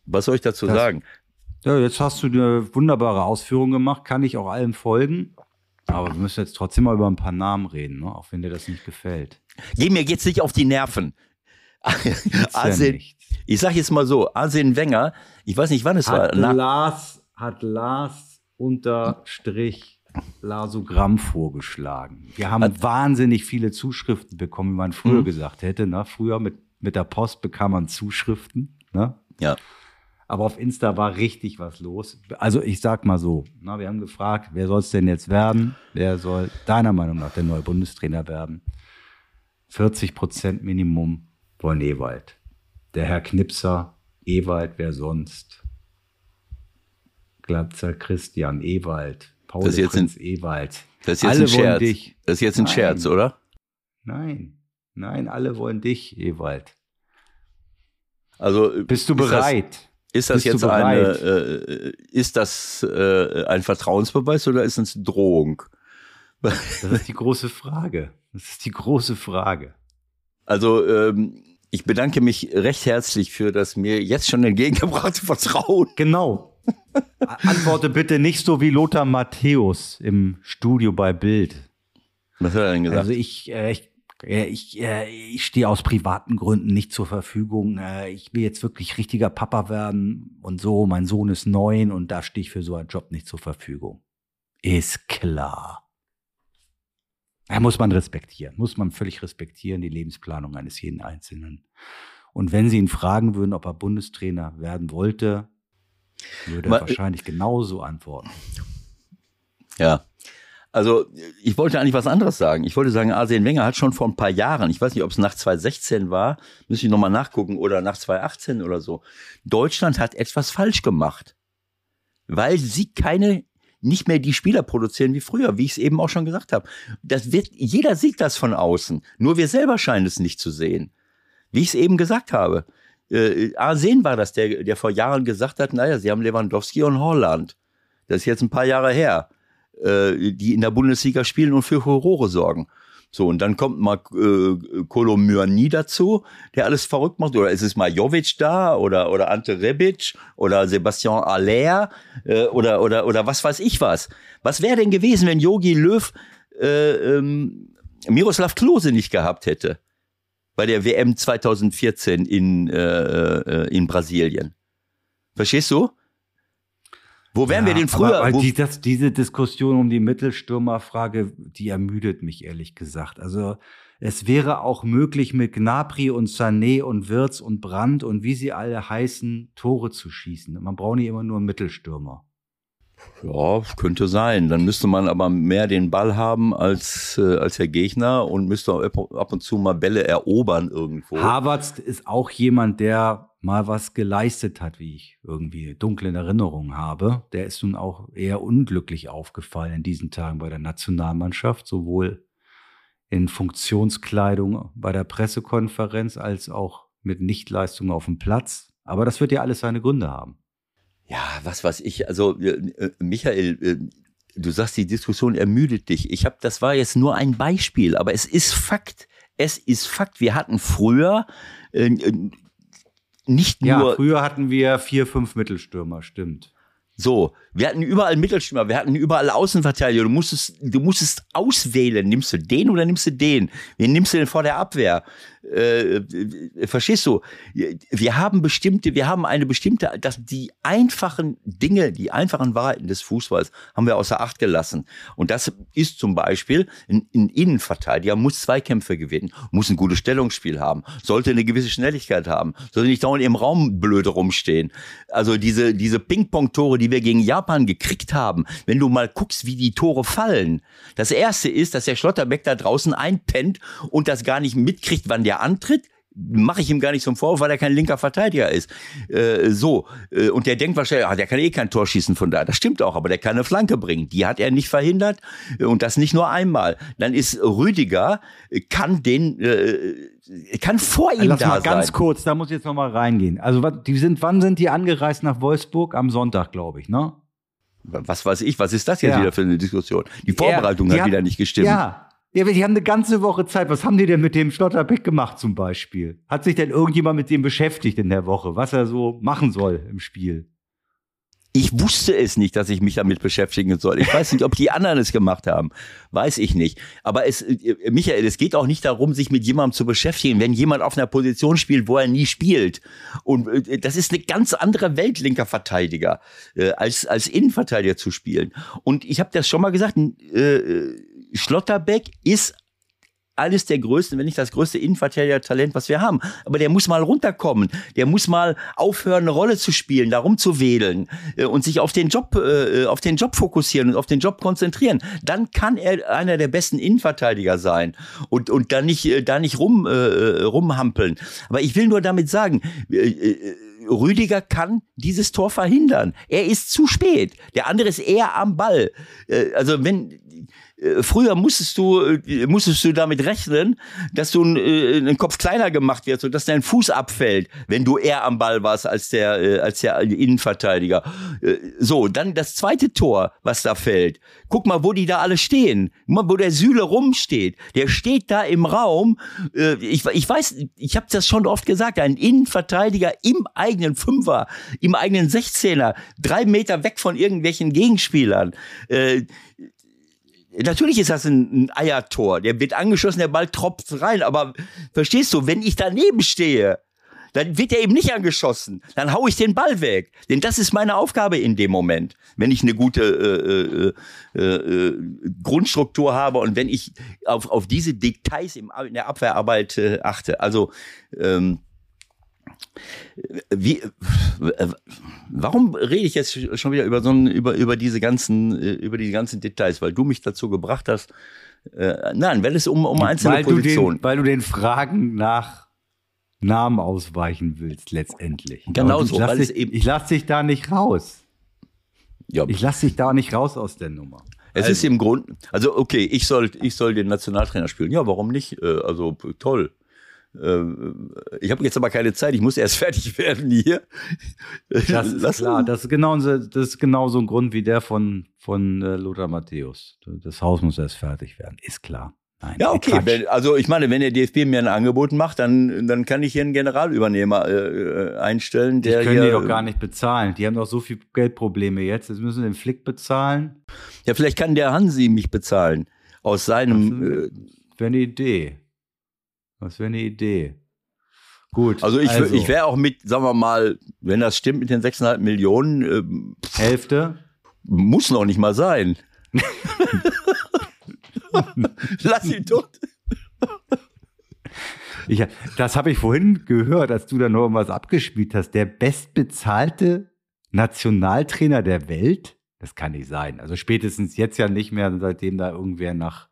was soll ich dazu das, sagen? Ja, jetzt hast du eine wunderbare Ausführung gemacht, kann ich auch allem folgen. Aber wir müssen jetzt trotzdem mal über ein paar Namen reden, ne? auch wenn dir das nicht gefällt. Geh mir jetzt nicht auf die Nerven. Arsene, ich sag jetzt mal so, Arsene Wenger, ich weiß nicht, wann es hat war. Lars, hat Lars unterstrich Lasogramm vorgeschlagen. Wir haben hat, wahnsinnig viele Zuschriften bekommen, wie man früher mhm. gesagt hätte. Ne? Früher mit, mit der Post bekam man Zuschriften. Ne? Ja. Aber auf Insta war richtig was los. Also ich sag mal so, na, wir haben gefragt, wer soll es denn jetzt werden? Wer soll deiner Meinung nach der neue Bundestrainer werden? 40 Prozent Minimum wollen Ewald. Der Herr Knipser, Ewald, wer sonst? Glatzer Christian, Ewald, Paul das Prinz, ein, Ewald. Das ist jetzt alle ein Scherz. Das ist jetzt ein nein, Scherz, oder? Nein, nein, alle wollen dich, Ewald. Also bist du bereit? Das, ist das jetzt eine, äh, ist das äh, ein Vertrauensbeweis oder ist es eine Drohung? Das ist die große Frage. Das ist die große Frage. Also ähm, ich bedanke mich recht herzlich für das mir jetzt schon entgegengebrachte Vertrauen. Genau. Antworte bitte nicht so wie Lothar Matthäus im Studio bei Bild. Was hat er denn gesagt? Also ich, äh, ich ich, äh, ich stehe aus privaten Gründen nicht zur Verfügung. Äh, ich will jetzt wirklich richtiger Papa werden und so. Mein Sohn ist neun und da stehe ich für so einen Job nicht zur Verfügung. Ist klar. Ja, muss man respektieren, muss man völlig respektieren, die Lebensplanung eines jeden Einzelnen. Und wenn Sie ihn fragen würden, ob er Bundestrainer werden wollte, würde er wahrscheinlich genauso antworten. Ja, also ich wollte eigentlich was anderes sagen. Ich wollte sagen, Arsene Wenger hat schon vor ein paar Jahren, ich weiß nicht, ob es nach 2016 war, müsste ich nochmal nachgucken, oder nach 2018 oder so, Deutschland hat etwas falsch gemacht. Weil sie keine, nicht mehr die Spieler produzieren wie früher, wie ich es eben auch schon gesagt habe. Das wird, jeder sieht das von außen. Nur wir selber scheinen es nicht zu sehen. Wie ich es eben gesagt habe. Äh, Arsene war das, der, der vor Jahren gesagt hat, naja, sie haben Lewandowski und Holland. Das ist jetzt ein paar Jahre her äh, die in der Bundesliga spielen und für Furore sorgen. So, und dann kommt mal äh, Kolomyani dazu, der alles verrückt macht. Oder ist es mal Jovic da oder, oder Ante Rebic oder Sebastian Aller äh, oder, oder, oder was weiß ich was. Was wäre denn gewesen, wenn Yogi Löw äh, ähm, Miroslav Klose nicht gehabt hätte? Bei der WM 2014 in, äh, äh, in Brasilien. Verstehst du? Wo wären ja, wir denn früher? Aber, aber die, das, diese Diskussion um die Mittelstürmerfrage, die ermüdet mich ehrlich gesagt. Also es wäre auch möglich, mit Gnabry und Sané und Wirz und Brandt und wie sie alle heißen, Tore zu schießen. Man braucht nicht immer nur einen Mittelstürmer. Ja, könnte sein. Dann müsste man aber mehr den Ball haben als, äh, als der Gegner und müsste ab und zu mal Bälle erobern irgendwo. Havertz ist auch jemand, der mal was geleistet hat, wie ich irgendwie dunkle in Erinnerung habe. Der ist nun auch eher unglücklich aufgefallen in diesen Tagen bei der Nationalmannschaft, sowohl in Funktionskleidung bei der Pressekonferenz als auch mit Nichtleistung auf dem Platz. Aber das wird ja alles seine Gründe haben. Ja, was weiß ich. Also, äh, äh, Michael, äh, du sagst, die Diskussion ermüdet dich. Ich habe, das war jetzt nur ein Beispiel, aber es ist Fakt. Es ist Fakt. Wir hatten früher äh, äh nicht nur. Ja, früher hatten wir vier, fünf Mittelstürmer, stimmt. So, wir hatten überall Mittelstürmer, wir hatten überall Außenverteidiger. Du musstest, du musstest auswählen. Nimmst du den oder nimmst du den? Wen nimmst du denn vor der Abwehr? Äh, äh, verstehst du? Wir haben bestimmte, wir haben eine bestimmte, dass die einfachen Dinge, die einfachen Wahrheiten des Fußballs haben wir außer Acht gelassen. Und das ist zum Beispiel ein, ein Innenverteidiger muss Zweikämpfe gewinnen, muss ein gutes Stellungsspiel haben, sollte eine gewisse Schnelligkeit haben, sollte nicht dauernd im Raum blöde rumstehen. Also diese, diese Ping-Pong-Tore, die wir gegen Japan gekriegt haben, wenn du mal guckst, wie die Tore fallen. Das erste ist, dass der Schlotterbeck da draußen einpennt und das gar nicht mitkriegt, wann der der antritt, mache ich ihm gar nicht so einen Vorwurf, weil er kein linker Verteidiger ist. Äh, so. Äh, und der denkt wahrscheinlich, ah, der kann eh kein Tor schießen von da. Das stimmt auch, aber der kann eine Flanke bringen. Die hat er nicht verhindert. Äh, und das nicht nur einmal. Dann ist Rüdiger, äh, kann den, äh, kann vor ihm Lass da mal sein. ganz kurz, da muss ich jetzt noch mal reingehen. Also, die sind, wann sind die angereist nach Wolfsburg? Am Sonntag, glaube ich, ne? Was weiß ich, was ist das jetzt Ja. wieder für eine Diskussion? Die Vorbereitung Ja, die hat wieder haben- nicht gestimmt. Ja. Ja, die haben eine ganze Woche Zeit. Was haben die denn mit dem Schlotterbeck gemacht zum Beispiel? Hat sich denn irgendjemand mit dem beschäftigt in der Woche, was er so machen soll im Spiel? Ich wusste es nicht, dass ich mich damit beschäftigen soll. Ich weiß nicht, ob die anderen es gemacht haben. Weiß ich nicht. Aber es, äh, Michael, es geht auch nicht darum, sich mit jemandem zu beschäftigen, wenn jemand auf einer Position spielt, wo er nie spielt. Und äh, das ist eine ganz andere Welt, linker Verteidiger, äh, als, als Innenverteidiger zu spielen. Und ich habe das schon mal gesagt, äh, Schlotterbeck ist eines der größten, wenn nicht das größte Innenverteidiger-Talent, was wir haben. Aber der muss mal runterkommen. Der muss mal aufhören, eine Rolle zu spielen, da rumzuwedeln äh, und sich auf den Job, äh, auf den Job fokussieren und auf den Job konzentrieren. Dann kann er einer der besten Innenverteidiger sein und, und da nicht, äh, da nicht rum, äh, rumhampeln. Aber ich will nur damit sagen, äh, äh, Rüdiger kann dieses Tor verhindern. Er ist zu spät. Der andere ist eher am Ball. Äh, Also wenn äh, früher musstest du äh, musstest du damit rechnen, dass du äh, einen Kopf kleiner gemacht wird, sodass dein Fuß abfällt, wenn du eher am Ball warst als der äh, als der Innenverteidiger. Äh, So, dann das zweite Tor, was da fällt. Guck mal, wo die da alle stehen. Guck mal, wo der Süle rumsteht. Der steht da im Raum. Äh, Ich, ich weiß, ich habe das schon oft gesagt, ein Innenverteidiger im eigenen Fünfer, im eigenen 16er, drei Meter weg von irgendwelchen Gegenspielern. Äh, Natürlich ist das ein, ein Eiertor. Der wird angeschossen, der Ball tropft rein. Aber verstehst du, wenn ich daneben stehe, dann wird er eben nicht angeschossen. Dann hau ich den Ball weg. Denn das ist meine Aufgabe in dem Moment, wenn ich eine gute äh, äh, äh, Grundstruktur habe und wenn ich auf, auf diese Details im, in der Abwehrarbeit äh, achte. Also ähm, wie, äh, warum rede ich jetzt schon wieder über so ein, über, über diese ganzen, äh, über die ganzen Details? Weil du mich dazu gebracht hast. Äh, nein, weil es um, um einzelne weil, du Positionen. den, weil du den Fragen nach Namen ausweichen willst, letztendlich. Genau so, Ich lass dich, ich lass dich da nicht raus. Ja, Ich lass dich da nicht raus aus der Nummer. Es ist im Grund, also okay, ich soll, ich soll den Nationaltrainer spielen. Ja, warum nicht? Äh, Also toll. Äh, Ich habe jetzt aber keine Zeit, ich muss erst fertig werden hier. Das ist Lass klar. Das ist, genau, so- das ist genau so ein Grund wie der von, von äh, Lothar Matthäus. Das Haus muss erst fertig werden. Ist klar. Nein, Ja, okay. Wenn, also ich meine, wenn der DFB mir ein Angebot macht, dann, dann kann ich hier einen Generalübernehmer äh, einstellen, Die der können hier, die doch gar nicht bezahlen. Die haben doch so viel Geldprobleme jetzt. Jetzt müssen sie den Flick bezahlen. Ja, vielleicht kann der Hansi mich bezahlen. Aus seinem, äh, Wäre eine Idee. Das wäre eine Idee. Gut. also ich, ich wäre auch mit, sagen wir mal, wenn das stimmt mit den 6,5 Millionen, äh, Hälfte. muss noch nicht mal sein. Lass ihn tot. Ich, das habe ich vorhin gehört, als du da noch was abgespielt hast. Der bestbezahlte Nationaltrainer der Welt. Das kann nicht sein. Also spätestens jetzt ja nicht mehr, seitdem da irgendwer nach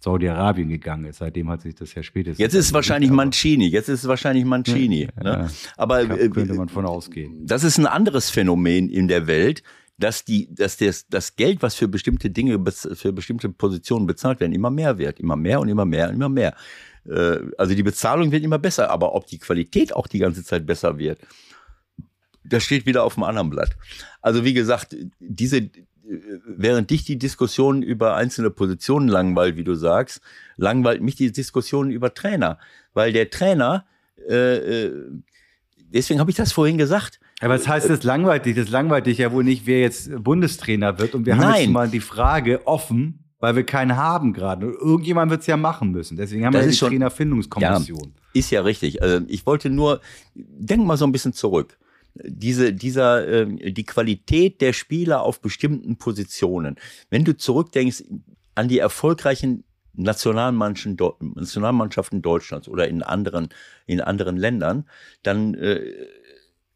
Saudi-Arabien gegangen ist. Seitdem hat sich das ja spätestens. Jetzt ist es wahrscheinlich Mancini. Jetzt ist es wahrscheinlich Mancini. Ja, ne? ja. Aber Kann, könnte man von ausgehen. das ist ein anderes Phänomen in der Welt, dass die, dass das, das Geld, was für bestimmte Dinge, für bestimmte Positionen bezahlt werden, immer mehr wird, immer mehr und immer mehr und immer mehr. Äh, Also die Bezahlung wird immer besser, aber ob die Qualität auch die ganze Zeit besser wird, das steht wieder auf dem anderen Blatt. Also wie gesagt, diese, während dich die Diskussion über einzelne Positionen langweilt, wie du sagst, langweilt mich die Diskussion über Trainer, weil der Trainer, äh, äh, deswegen habe ich das vorhin gesagt, Aber was heißt das langweilt dich? Das langweilt dich ja wohl nicht, wer jetzt Bundestrainer wird. Und wir haben Nein. jetzt mal die Frage offen, weil wir keinen haben gerade. Und irgendjemand wird es ja machen müssen. Deswegen haben Das wir ja die schon- Trainerfindungskommission. Ist ja richtig. Also ich wollte nur, denk mal so ein bisschen zurück. Diese, dieser, ähm, die Qualität der Spieler auf bestimmten Positionen. Wenn du zurückdenkst an die erfolgreichen Nationalmannschaften, Nationalmannschaften Deutschlands oder in anderen, in anderen Ländern, dann, äh,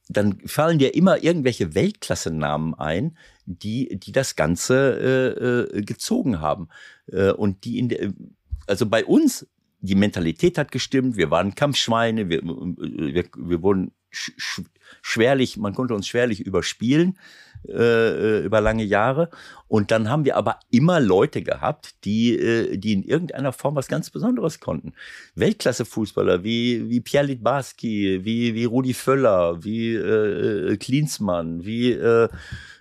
dann fallen dir immer irgendwelche Weltklasse-Namen ein, die, die das Ganze äh, äh, gezogen haben. Äh, und die in der, also bei uns, die Mentalität hat gestimmt, wir waren Kampfschweine, wir, wir, wir wurden sch, sch, schwerlich, man konnte uns schwerlich überspielen äh, über lange Jahre. Und dann haben wir aber immer Leute gehabt, die, äh, die in irgendeiner Form was ganz Besonderes konnten. Weltklasse-Fußballer wie, wie Pierre Litbarski, wie, wie Rudi Völler, wie äh, Klinsmann, wie äh,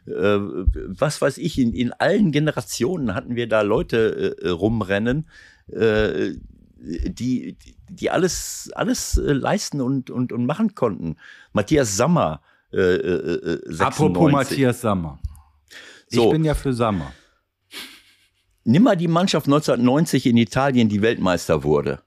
äh, was weiß ich, in, in allen Generationen hatten wir da Leute äh, rumrennen, äh, die, die alles, alles äh, leisten und, und, und machen konnten. Matthias Sammer, äh, äh, äh, 96. Apropos Matthias Sammer. So. Ich bin ja für Sammer. Nimm mal die Mannschaft 1990 in Italien, die Weltmeister wurde.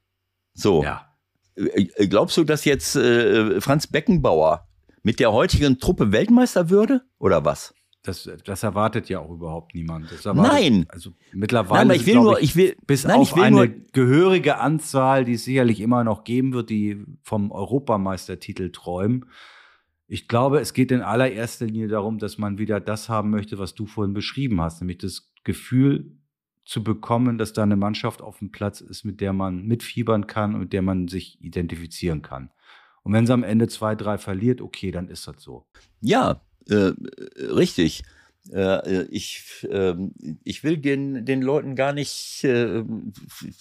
So. Ja. Äh, Glaubst du, dass jetzt äh, Franz Beckenbauer mit der heutigen Truppe Weltmeister würde? Oder was? Das, das erwartet ja auch überhaupt niemand. Erwartet, Nein. Also mittlerweile Nein, aber ist, ich will glaub nur, ich will, bis nein, auf ich will eine nur, gehörige Anzahl, die es sicherlich immer noch geben wird, die vom Europameistertitel träumen. Ich glaube, es geht in allererster Linie darum, dass man wieder das haben möchte, was du vorhin beschrieben hast, nämlich das Gefühl zu bekommen, dass da eine Mannschaft auf dem Platz ist, mit der man mitfiebern kann und mit der man sich identifizieren kann. Und wenn sie am Ende zwei, drei verliert, okay, dann ist das so. Ja, äh, richtig. Äh, ich, äh, ich will den, den Leuten gar nicht, äh,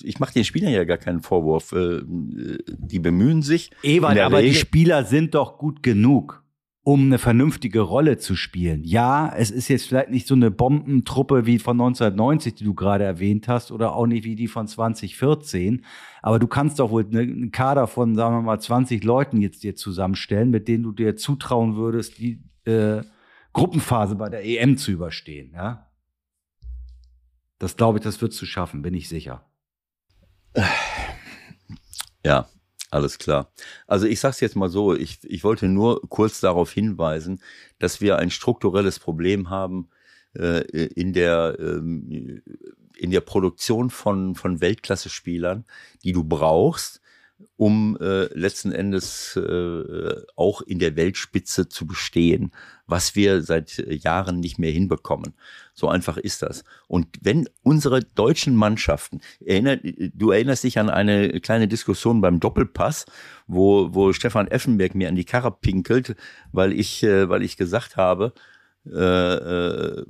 ich mache den Spielern ja gar keinen Vorwurf. Äh, die bemühen sich. Ewald, aber die Regel- Spieler sind doch gut genug, um eine vernünftige Rolle zu spielen. Ja, es ist jetzt vielleicht nicht so eine Bombentruppe wie von 1990, die du gerade erwähnt hast, oder auch nicht wie die von 2014. Aber du kannst doch wohl eine- einen Kader von, sagen wir mal, 20 Leuten jetzt dir zusammenstellen, mit denen du dir zutrauen würdest, die äh, Gruppenphase bei der EM zu überstehen. Ja? Das glaube ich, das wird zu schaffen, bin ich sicher. Ja, alles klar. Also ich sage es jetzt mal so, ich, ich wollte nur kurz darauf hinweisen, dass wir ein strukturelles Problem haben äh, in, der, ähm, in der Produktion von, von Weltklasse-Spielern, die du brauchst, um äh, letzten Endes äh, auch in der Weltspitze zu bestehen, was wir seit Jahren nicht mehr hinbekommen. So einfach ist das. Und wenn unsere deutschen Mannschaften, erinner, du erinnerst dich an eine kleine Diskussion beim Doppelpass, wo, wo Stefan Effenberg mir an die Karre pinkelt, weil ich, äh, weil ich gesagt habe, äh, äh,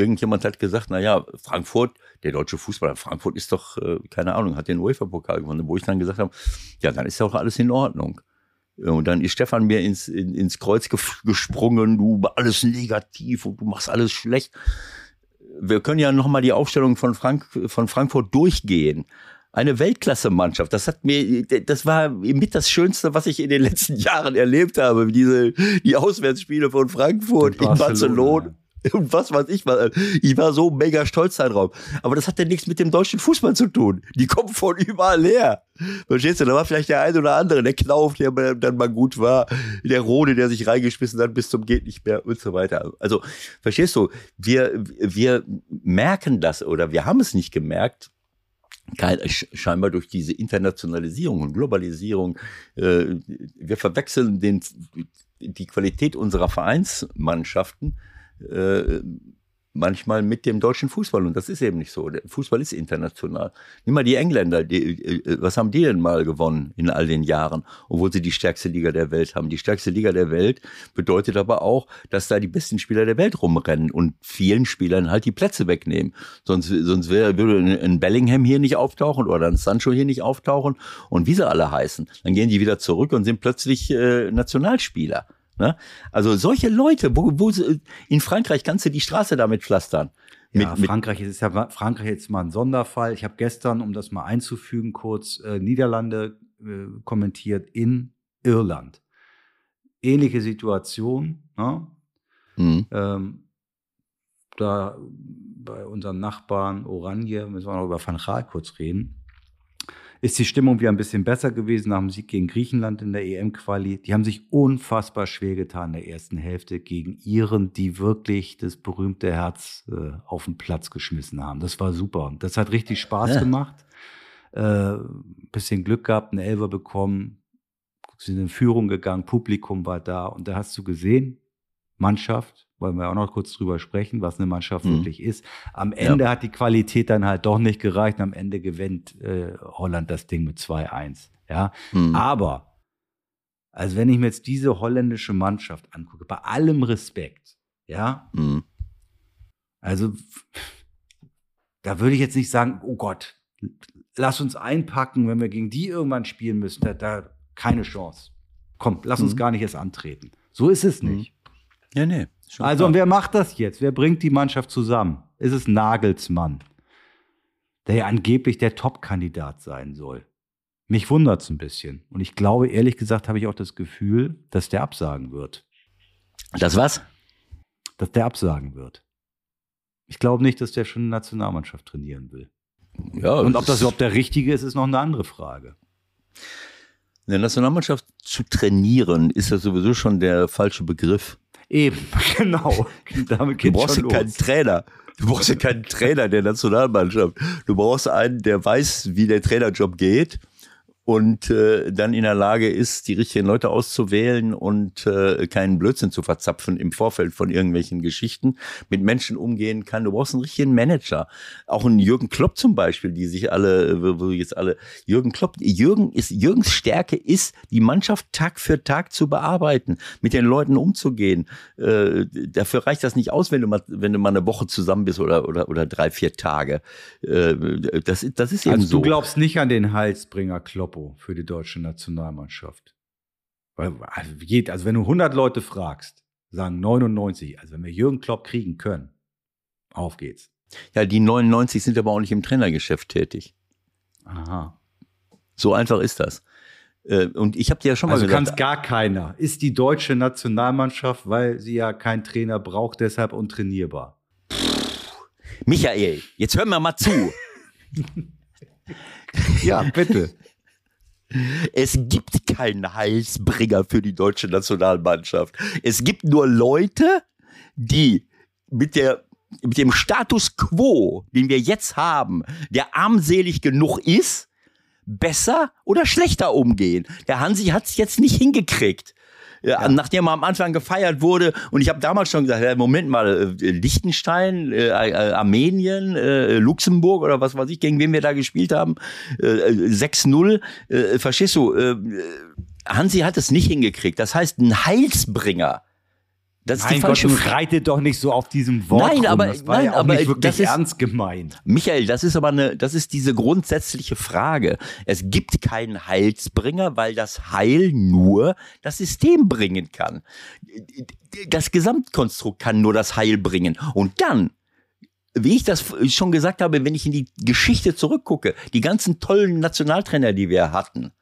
irgendjemand hat gesagt, na ja, Frankfurt, der deutsche Fußballer, Frankfurt ist doch, äh, keine Ahnung, hat den UEFA-Pokal gewonnen, wo ich dann gesagt habe, ja, dann ist ja auch alles in Ordnung. Und dann ist Stefan mir ins, in, ins Kreuz gesprungen, du alles negativ und du machst alles schlecht. Wir können ja nochmal die Aufstellung von, Frank, von Frankfurt durchgehen. Eine Weltklasse-Mannschaft. Das hat mir, das war mit das Schönste, was ich in den letzten Jahren erlebt habe. Diese, die Auswärtsspiele von Frankfurt in Barcelona. Und was weiß ich, was. ich war so mega stolz darauf. Aber das hat ja nichts mit dem deutschen Fußball zu tun. Die kommen von überall her. Verstehst du? Da war vielleicht der ein oder andere, der Knauf, der dann mal gut war, der Rode, der sich reingeschmissen hat bis zum geht nicht mehr und so weiter. Also, verstehst du? Wir, wir merken das oder wir haben es nicht gemerkt, kein, scheinbar durch diese Internationalisierung und Globalisierung. Äh, wir verwechseln den, die Qualität unserer Vereinsmannschaften äh, manchmal mit dem deutschen Fußball. Und das ist eben nicht so. Der Fußball ist international. Nimm mal die Engländer. Die, äh, was haben die denn mal gewonnen in all den Jahren, obwohl sie die stärkste Liga der Welt haben? Die stärkste Liga der Welt bedeutet aber auch, dass da die besten Spieler der Welt rumrennen und vielen Spielern halt die Plätze wegnehmen. Sonst, sonst wär, würde ein Bellingham hier nicht auftauchen oder ein Sancho hier nicht auftauchen und wie sie alle heißen. Dann gehen die wieder zurück und sind plötzlich äh, Nationalspieler. Ne? Also solche Leute, wo, wo in Frankreich kannst du die Straße damit pflastern. Ja, mit, Frankreich ist ja Frankreich jetzt mal ein Sonderfall. Ich habe gestern, um das mal einzufügen, kurz äh, Niederlande äh, kommentiert in Irland. Ähnliche Situation. Ne? Mhm. Ähm, da bei unseren Nachbarn Oranje, müssen wir noch über Van Gaal kurz reden ist die Stimmung wieder ein bisschen besser gewesen nach dem Sieg gegen Griechenland in der EM-Quali. Die haben sich unfassbar schwer getan in der ersten Hälfte gegen Iren, die wirklich das berühmte Herz äh, auf den Platz geschmissen haben. Das war super. Das hat richtig Spaß ja. gemacht. Äh, bisschen Glück gehabt, einen Elfer bekommen, sind in Führung gegangen, Publikum war da und da hast du gesehen, Mannschaft, wollen wir auch noch kurz drüber sprechen, was eine Mannschaft mhm. wirklich ist. Am Ende ja. hat die Qualität dann halt doch nicht gereicht. Am Ende gewinnt äh, Holland das Ding mit 2-1. Ja, mhm. aber also wenn ich mir jetzt diese holländische Mannschaft angucke, bei allem Respekt, ja, mhm. also da würde ich jetzt nicht sagen, oh Gott, lass uns einpacken, wenn wir gegen die irgendwann spielen müssen, da, da keine Chance. Komm, lass uns mhm. gar nicht erst antreten. So ist es mhm. nicht. Ja, nee. Also, und wer macht das jetzt? Wer bringt die Mannschaft zusammen? Ist es Nagelsmann, der ja angeblich der Top-Kandidat sein soll? Mich wundert es ein bisschen. Und ich glaube, ehrlich gesagt, habe ich auch das Gefühl, dass der absagen wird. Das was? Dass der absagen wird. Ich glaube nicht, dass der schon eine Nationalmannschaft trainieren will. Ja, und ob das überhaupt der richtige ist, ist noch eine andere Frage. In der Nationalmannschaft zu trainieren, ist ja sowieso schon der falsche Begriff. Eben, genau. Damit du brauchst ja keinen Trainer. Du brauchst ja keinen Trainer der Nationalmannschaft. Du brauchst einen, der weiß, wie der Trainerjob geht und äh, dann in der Lage ist, die richtigen Leute auszuwählen und äh, keinen Blödsinn zu verzapfen im Vorfeld von irgendwelchen Geschichten, mit Menschen umgehen kann. Du brauchst einen richtigen Manager. Auch einen Jürgen Klopp zum Beispiel, die sich alle, wo jetzt alle, Jürgen Klopp, Jürgen ist, Jürgens Stärke ist, die Mannschaft Tag für Tag zu bearbeiten, mit den Leuten umzugehen. Äh, dafür reicht das nicht aus, wenn du mal, wenn du mal eine Woche zusammen bist oder, oder, oder drei, vier Tage. Äh, das, das ist eben also so. Du glaubst nicht an den Heilsbringer Kloppo? für die deutsche Nationalmannschaft. Weil, also, also wenn du 100 Leute fragst, sagen 99, also wenn wir Jürgen Klopp kriegen können, auf geht's. Ja, die 99 sind aber auch nicht im Trainergeschäft tätig. Aha. So einfach ist das. Äh, und ich habe dir ja schon mal also gesagt. Also kann gar keiner. Ist die deutsche Nationalmannschaft, weil sie ja keinen Trainer braucht, deshalb untrainierbar. Michael, jetzt hör mir mal zu. ja, bitte. Es gibt keinen Heilsbringer für die deutsche Nationalmannschaft. Es gibt nur Leute, die mit der mit dem Status quo, den wir jetzt haben, der armselig genug ist, besser oder schlechter umgehen. Der Hansi hat es jetzt nicht hingekriegt ja. nachdem er am Anfang gefeiert wurde. Und ich habe damals schon gesagt, Moment mal, äh, Liechtenstein, äh, äh, Armenien, äh, Luxemburg oder was weiß ich, gegen wen wir da gespielt haben, äh, 6-0, äh, verstehst du, äh, Hansi hat es nicht hingekriegt. Das heißt, ein Heilsbringer das ist die falsche Gott, reitet doch nicht so auf diesem Wort. Nein, rum. aber, das war nein, ja auch aber nicht wirklich ist, ernst gemeint. Michael, das ist aber eine, das ist diese grundsätzliche Frage. Es gibt keinen Heilsbringer, weil das Heil nur das System bringen kann. Das Gesamtkonstrukt kann nur das Heil bringen. Und dann wie ich das schon gesagt habe, wenn ich in die Geschichte zurückgucke, die ganzen tollen Nationaltrainer, die wir hatten,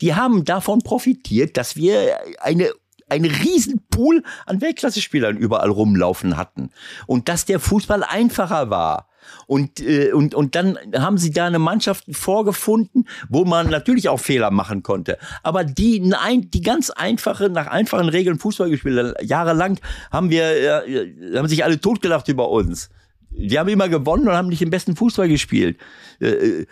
die haben davon profitiert, dass wir eine einen riesen Pool an Weltklasse-Spielern überall rumlaufen hatten. Und dass der Fußball einfacher war. Und, äh, und, und dann haben sie da eine Mannschaft vorgefunden, wo man natürlich auch Fehler machen konnte. Aber die, nein, die ganz einfache, nach einfachen Regeln Fußball gespielt. Jahrelang haben wir, äh, haben sich alle totgelacht über uns. Die haben immer gewonnen und haben nicht den besten Fußball gespielt. Äh, äh,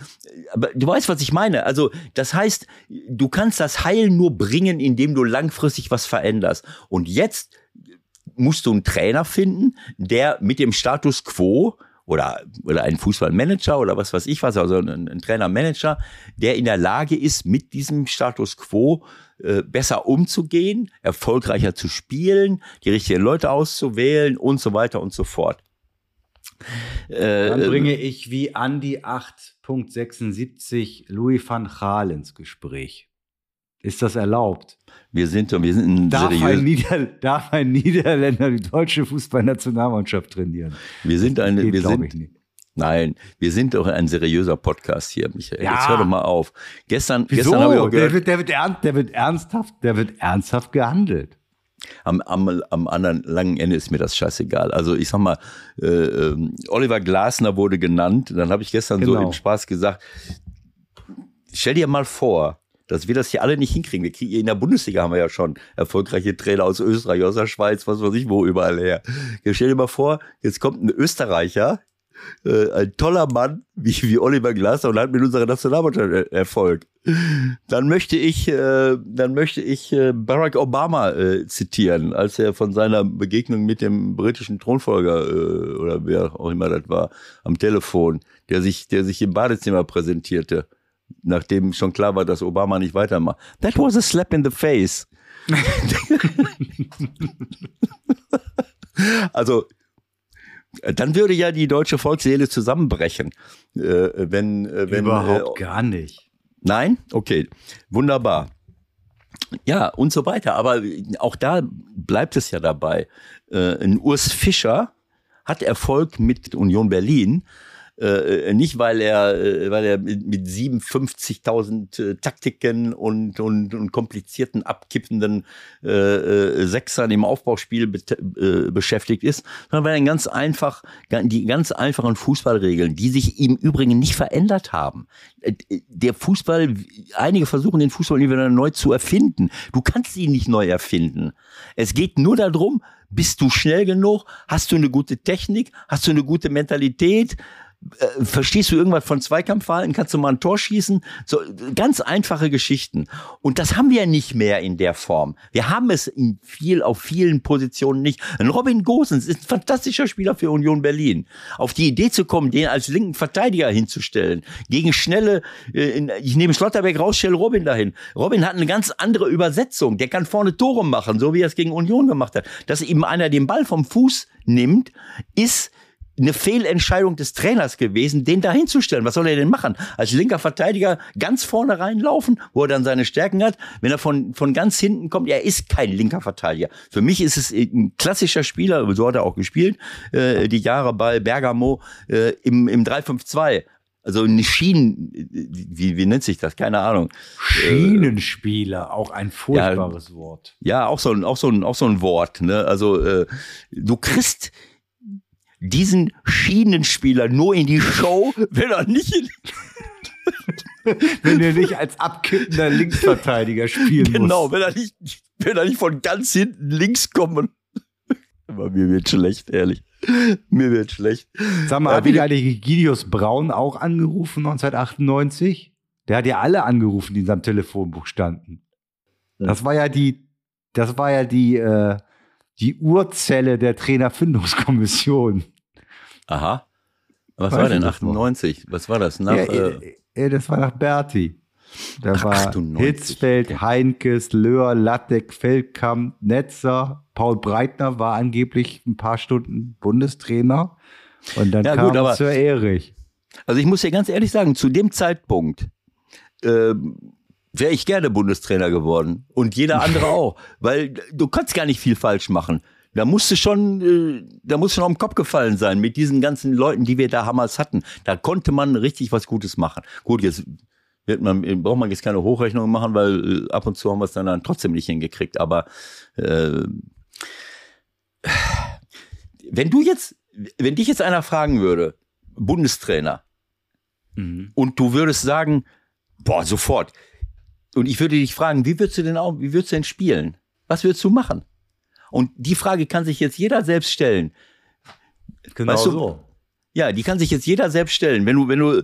aber du weißt, was ich meine. Also, das heißt, du kannst das Heil nur bringen, indem du langfristig was veränderst. Und jetzt musst du einen Trainer finden, der mit dem Status quo oder, oder ein Fußballmanager oder was weiß ich was, also ein, ein Trainer-Manager, der in der Lage ist, mit diesem Status quo äh, besser umzugehen, erfolgreicher zu spielen, die richtigen Leute auszuwählen und so weiter und so fort. Äh, Dann bringe ich wie Andi 8.76 Louis van Gaal ins Gespräch. Ist das erlaubt? Wir sind, wir sind ein darf, ein Nieder, darf ein Niederländer die deutsche Fußballnationalmannschaft trainieren? Wir sind eine, geht, wir sind, Nein, wir sind doch ein seriöser Podcast hier, Michael. Ja. Jetzt hör doch mal auf. Gestern, Wieso? gestern habe ich auch gehört, der wird, der wird, ernst, der wird ernsthaft, der wird ernsthaft gehandelt. Am, am, am anderen langen Ende ist mir das scheißegal. Also ich sag mal, äh, ähm, Oliver Glasner wurde genannt. Dann habe ich gestern genau. so im Spaß gesagt, stell dir mal vor, dass wir das hier alle nicht hinkriegen. Wir kriegen, in der Bundesliga haben wir ja schon erfolgreiche Trainer aus Österreich, aus der Schweiz, was weiß ich wo, überall her. Jetzt stell dir mal vor, jetzt kommt ein Österreicher, äh, ein toller Mann wie, wie Oliver Glasser und hat mit unserer Nationalmannschaft Erfolg. Dann möchte ich, äh, dann möchte ich äh, Barack Obama äh, zitieren, als er von seiner Begegnung mit dem britischen Thronfolger äh, oder wer auch immer das war am Telefon, der sich, der sich im Badezimmer präsentierte, nachdem schon klar war, dass Obama nicht weitermacht. That was a slap in the face. also dann würde ja die deutsche Volksseele zusammenbrechen. Äh, wenn, äh, wenn, Überhaupt äh, gar nicht. Nein? Okay, wunderbar. Ja, und so weiter. Aber auch da bleibt es ja dabei. Äh, ein Urs Fischer hat Erfolg mit Union Berlin äh, nicht weil er, äh, weil er mit, mit 57.000 äh, Taktiken und, und, und komplizierten, abkippenden äh, äh, Sechsern im Aufbauspiel be äh, beschäftigt ist, sondern weil er ganz einfach, die ganz einfachen Fußballregeln, die sich im Übrigen nicht verändert haben. Äh, der Fußball, einige versuchen den Fußball wieder neu zu erfinden. Du kannst ihn nicht neu erfinden. Es geht nur darum, bist du schnell genug? Hast du eine gute Technik? Hast du eine gute Mentalität? Äh, verstehst du irgendwas von Zweikampfverhalten? Kannst du mal ein Tor schießen? So ganz einfache Geschichten. Und das haben wir ja nicht mehr in der Form. Wir haben es in viel, auf vielen Positionen nicht. Ein Robin Gosens ist ein fantastischer Spieler für Union Berlin. Auf die Idee zu kommen, den als linken Verteidiger hinzustellen, gegen schnelle, äh, ich nehme Schlotterbeck raus, stelle Robin dahin. Robin hat eine ganz andere Übersetzung. Der kann vorne Tore machen, so wie er es gegen Union gemacht hat. Dass ihm einer den Ball vom Fuß nimmt, ist eine Fehlentscheidung des Trainers gewesen, den da hinzustellen. Was soll er denn machen? Als linker Verteidiger ganz vorne reinlaufen, wo er dann seine Stärken hat. Wenn er von, von ganz hinten kommt, er ist kein linker Verteidiger. Für mich ist es ein klassischer Spieler, so hat er auch gespielt, äh, die Jahre bei Bergamo äh, im, im 3-5-2. Also eine Schienen, wie, wie nennt sich das? Keine Ahnung. Schienenspieler, auch ein furchtbares ja, Wort. Ja, auch so ein, auch so ein, auch so ein Wort. Ne? Also äh, du kriegst diesen Schienenspieler nur in die Show, wenn er nicht in wenn er nicht als abkippender Linksverteidiger spielen genau, muss. Genau, wenn er nicht, wenn er nicht von ganz hinten links kommt. Aber mir wird schlecht, ehrlich. Mir wird schlecht. Sag mal, äh, hat dich eigentlich Gideus Braun auch angerufen 1998? Der hat ja alle angerufen, die in seinem Telefonbuch standen. Das war ja die, das war ja die, äh, die Urzelle der Trainerfindungskommission. Aha. Was Weiß war denn 98? Was war das? Nach, ja, äh, äh, das war nach Berti. Da Ach, war 98. Hitzfeld, Heinkes, Löhr, Lattek, Feldkamp, Netzer, Paul Breitner war angeblich ein paar Stunden Bundestrainer. Und dann ja, kam gut, aber, Sir Erich. Also ich muss dir ganz ehrlich sagen, zu dem Zeitpunkt äh, wäre ich gerne Bundestrainer geworden. Und jeder andere auch. Weil du kannst gar nicht viel falsch machen. Da musste schon, äh, da musste schon auf den Kopf gefallen sein mit diesen ganzen Leuten, die wir da damals hatten. Da konnte man richtig was Gutes machen. Gut, jetzt wird man, braucht man jetzt keine Hochrechnung machen, weil äh, ab und zu haben wir es dann, dann trotzdem nicht hingekriegt. Aber äh, wenn du jetzt, wenn dich jetzt einer fragen würde, Bundestrainer, mhm. und du würdest sagen, boah, sofort. Und ich würde dich fragen, wie würdest du denn auch, wie würdest du denn spielen? Was würdest du machen? Und die Frage kann sich jetzt jeder selbst stellen. Genau weißt du, so. Ja, die kann sich jetzt jeder selbst stellen. Wenn du, wenn du,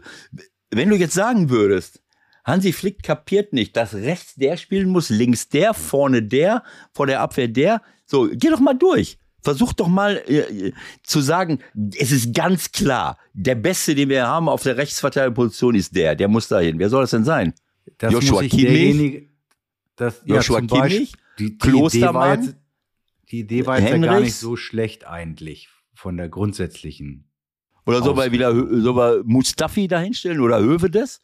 wenn du jetzt sagen würdest, Hansi Flick kapiert nicht, dass rechts der spielen muss, links der, vorne der, vor der Abwehr der. So, geh doch mal durch. Versuch doch mal äh, zu sagen, es ist ganz klar, der Beste, den wir haben auf der Rechtsverteidigerposition ist der, der muss dahin. Wer soll das denn sein? Das Joshua Kimmich? das, Joshua Beispiel- Kimmich? die, die Klostermann? Idee war jetzt, die Idee war jetzt ja gar nicht so schlecht eigentlich von der grundsätzlichen. Oder soll wir Ausdruck. wieder soll wir Mustafi dahinstellen oder Hövedes?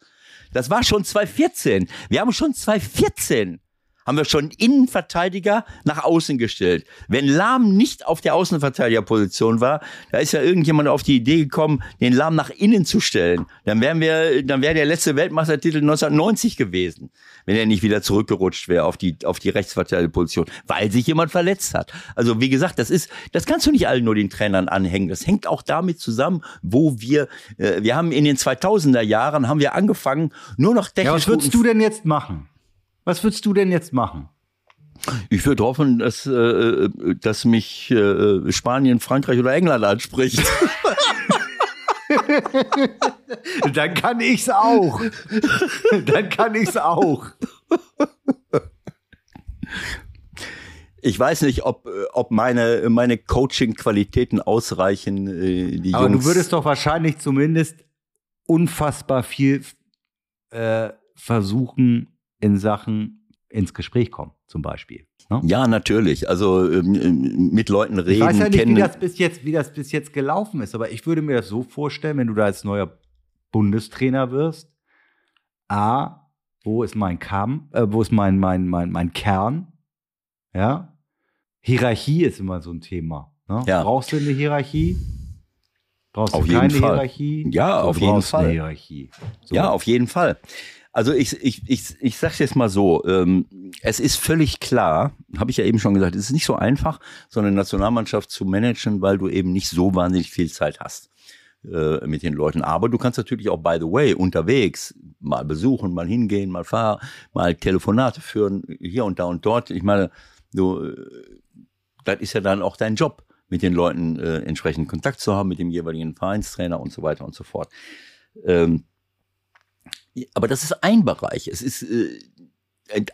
Das war schon 2014. Wir haben schon 2014 haben wir schon Innenverteidiger nach außen gestellt. Wenn Lahm nicht auf der Außenverteidigerposition war, da ist ja irgendjemand auf die Idee gekommen, den Lahm nach innen zu stellen. Dann wären wir, dann wäre der letzte Weltmeistertitel 1990 gewesen, wenn er nicht wieder zurückgerutscht wäre auf die, auf die Rechtsverteidigerposition, weil sich jemand verletzt hat. Also wie gesagt, das ist, das kannst du nicht allen nur den Trainern anhängen. Das hängt auch damit zusammen, wo wir, äh, wir haben in den 2000er Jahren haben wir angefangen, nur noch technisch Ja, was würdest du denn jetzt machen? Was würdest du denn jetzt machen? Ich würde hoffen, dass, äh, dass mich äh, Spanien, Frankreich oder England anspricht. Dann kann ich's auch. Dann kann ich's auch. Ich weiß nicht, ob, äh, ob meine, meine Coaching-Qualitäten ausreichen. Äh, die Aber Jungs. du würdest doch wahrscheinlich zumindest unfassbar viel äh, versuchen in Sachen ins Gespräch kommen, zum Beispiel. Ne? Ja, natürlich. Also ähm, ähm, mit Leuten reden, Ich weiß ja nicht, kennen. wie das, bis jetzt, wie das bis jetzt gelaufen ist, aber ich würde mir das so vorstellen, wenn du da als neuer Bundestrainer wirst. A, wo ist mein Kamm, äh, wo ist mein, mein, mein, mein Kern? Ja. Hierarchie ist immer so ein Thema. Ne? Ja. Brauchst du eine Hierarchie? Brauchst Auf du jeden keine Fall. Hierarchie? Ja, Du auf jeden Fall. Eine Hierarchie. So. Ja, auf jeden Fall. Also ich, ich, ich, ich sag's jetzt mal so, ähm, es ist völlig klar, habe ich ja eben schon gesagt, es ist nicht so einfach, so eine Nationalmannschaft zu managen, weil du eben nicht so wahnsinnig viel Zeit hast äh, mit den Leuten. Aber du kannst natürlich auch, by the way, unterwegs mal besuchen, mal hingehen, mal fahren, mal Telefonate führen, hier und da und dort. Ich meine, du, äh, das ist ja dann auch dein Job, mit den Leuten äh, entsprechend Kontakt zu haben, mit dem jeweiligen Vereinstrainer und so weiter und so fort. Ähm, aber das ist ein Bereich. Es ist äh,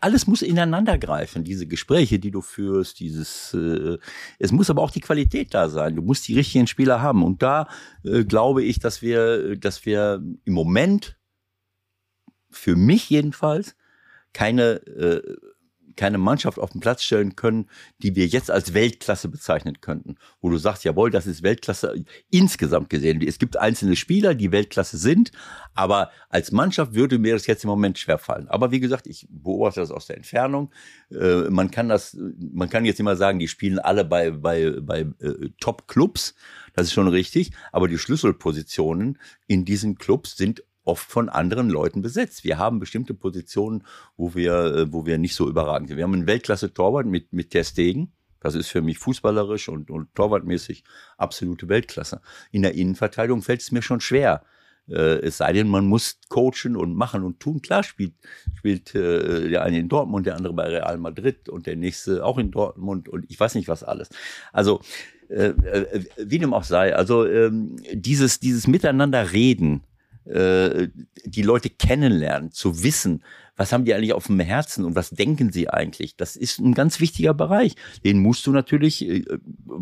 alles muss ineinander greifen. Diese Gespräche, die du führst, dieses. Äh, es muss aber auch die Qualität da sein. Du musst die richtigen Spieler haben. Und da äh, glaube ich, dass wir, dass wir im Moment für mich jedenfalls keine äh, keine Mannschaft auf den Platz stellen können, die wir jetzt als Weltklasse bezeichnen könnten. Wo du sagst, jawohl, das ist Weltklasse insgesamt gesehen. Es gibt einzelne Spieler, die Weltklasse sind, aber als Mannschaft würde mir das jetzt im Moment schwerfallen. Aber wie gesagt, ich beobachte das aus der Entfernung. Äh, man kann das, man kann jetzt immer sagen, die spielen alle bei, bei, bei äh, Top-Clubs. Das ist schon richtig. Aber die Schlüsselpositionen in diesen Clubs sind oft von anderen Leuten besetzt. Wir haben bestimmte Positionen, wo wir, äh, wo wir nicht so überragend sind. Wir haben einen Weltklasse-Torwart mit, mit Ter Stegen. Das ist für mich fußballerisch und, und torwartmäßig absolute Weltklasse. In der Innenverteidigung fällt es mir schon schwer. Äh, es sei denn, man muss coachen und machen und tun. Klar spielt, spielt äh, der eine in Dortmund, der andere bei Real Madrid und der nächste auch in Dortmund und ich weiß nicht was alles. Also äh, äh, wie dem auch sei, also ähm, dieses, dieses Miteinander reden, äh, die Leute kennenlernen, zu wissen, was haben die eigentlich auf dem Herzen und was denken sie eigentlich? Das ist ein ganz wichtiger Bereich. Den musst du natürlich, äh,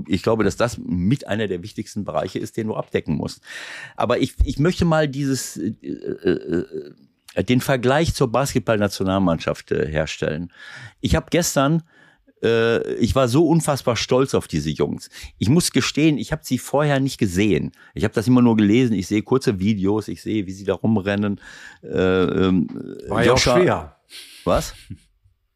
ich glaube, dass das mit einer der wichtigsten Bereiche ist, den du abdecken musst. Aber ich, ich möchte mal dieses, äh, äh, den Vergleich zur Basketballnationalmannschaft äh, herstellen. Ich habe gestern äh, ich war so unfassbar stolz auf diese Jungs. Ich muss gestehen, ich habe sie vorher nicht gesehen. Ich habe das immer nur gelesen. Ich sehe kurze Videos, ich sehe, wie sie da rumrennen. Äh, ähm, War ja auch schwer. Was?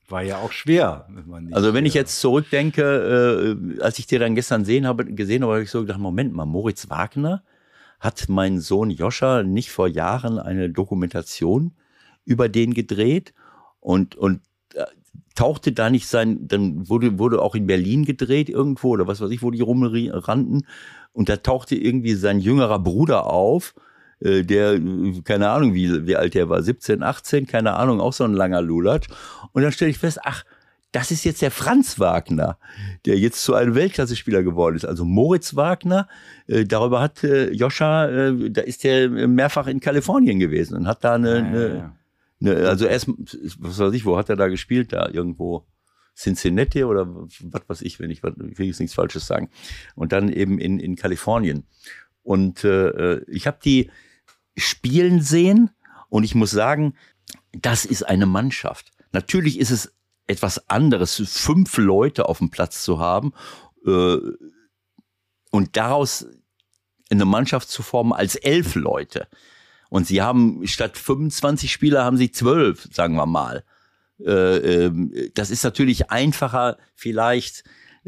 War ja auch schwer. Wenn Also wenn ich jetzt zurückdenke, äh, als ich dir dann gestern sehen habe, gesehen habe, habe ich so gedacht, Moment mal, Moritz Wagner hat mein Sohn Joscha nicht vor Jahren eine Dokumentation über den gedreht und, und tauchte da nicht sein, dann wurde, wurde auch in Berlin gedreht irgendwo oder was weiß ich, wo die rumrannten und da tauchte irgendwie sein jüngerer Bruder auf, äh, der, äh, keine Ahnung, wie, wie alt der war, 17, 18, keine Ahnung, auch so ein langer Lulatsch. Und dann stelle ich fest, ach, das ist jetzt der Franz Wagner, der jetzt zu einem Weltklasse-Spieler geworden ist. Also Moritz Wagner, äh, darüber hat äh, Joscha, äh, da ist er mehrfach in Kalifornien gewesen und hat da eine, ja, ja, ja. eine also erst, was weiß ich, wo hat er da gespielt? Da irgendwo Cincinnati oder was weiß ich, wenn ich, ich will jetzt nichts Falsches sagen. Und dann eben in, in Kalifornien. Und äh, ich habe die spielen sehen und ich muss sagen, das ist eine Mannschaft. Natürlich ist es etwas anderes, fünf Leute auf dem Platz zu haben äh, und daraus eine Mannschaft zu formen als elf Leute. Und sie haben statt 25 Spieler haben sie zwölf, sagen wir mal. Äh, ähm, das ist natürlich einfacher, vielleicht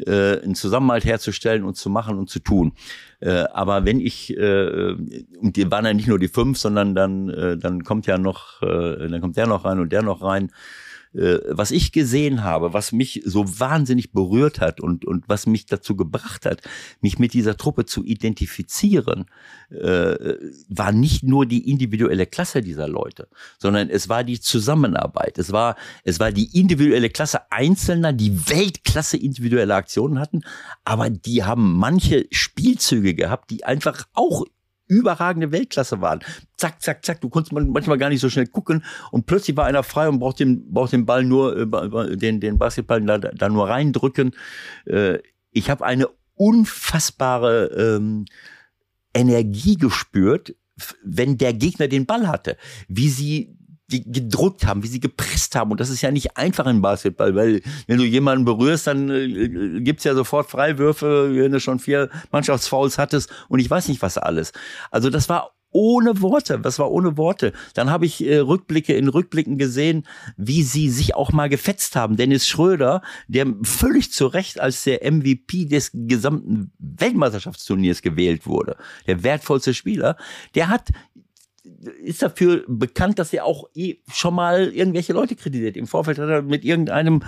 äh, einen Zusammenhalt herzustellen und zu machen und zu tun. Äh, aber wenn ich, äh, und die waren ja nicht nur die fünf, sondern dann, äh, dann kommt ja noch, äh, dann kommt der noch rein und der noch rein äh, was ich gesehen habe, was mich so wahnsinnig berührt hat und, und was mich dazu gebracht hat, mich mit dieser Truppe zu identifizieren, äh, war nicht nur die individuelle Klasse dieser Leute, sondern es war die Zusammenarbeit. Es war, es war die individuelle Klasse Einzelner, die Weltklasse individuelle Aktionen hatten, aber die haben manche Spielzüge gehabt, die einfach auch überragende Weltklasse waren. Zack, zack, zack. Du konntest manchmal gar nicht so schnell gucken und plötzlich war einer frei und braucht den, braucht den Ball nur, äh, den, den Basketball da, da nur reindrücken. Äh, ich habe eine unfassbare ähm, Energie gespürt, wenn der Gegner den Ball hatte. Wie sie die gedrückt haben, wie sie gepresst haben. Und das ist ja nicht einfach im Basketball, weil wenn du jemanden berührst, dann äh, gibt's ja sofort Freiwürfe, wenn du schon vier Mannschaftsfouls hattest und ich weiß nicht was alles. Also das war ohne Worte, das war ohne Worte. Dann habe ich äh, Rückblicke in Rückblicken gesehen, wie sie sich auch mal gefetzt haben. Dennis Schröder, der völlig zu Recht als der MVP des gesamten Weltmeisterschaftsturniers gewählt wurde, der wertvollste Spieler, der hat ist dafür bekannt, dass er auch eh schon mal irgendwelche Leute kritisiert. Im Vorfeld hat er mit irgendeinem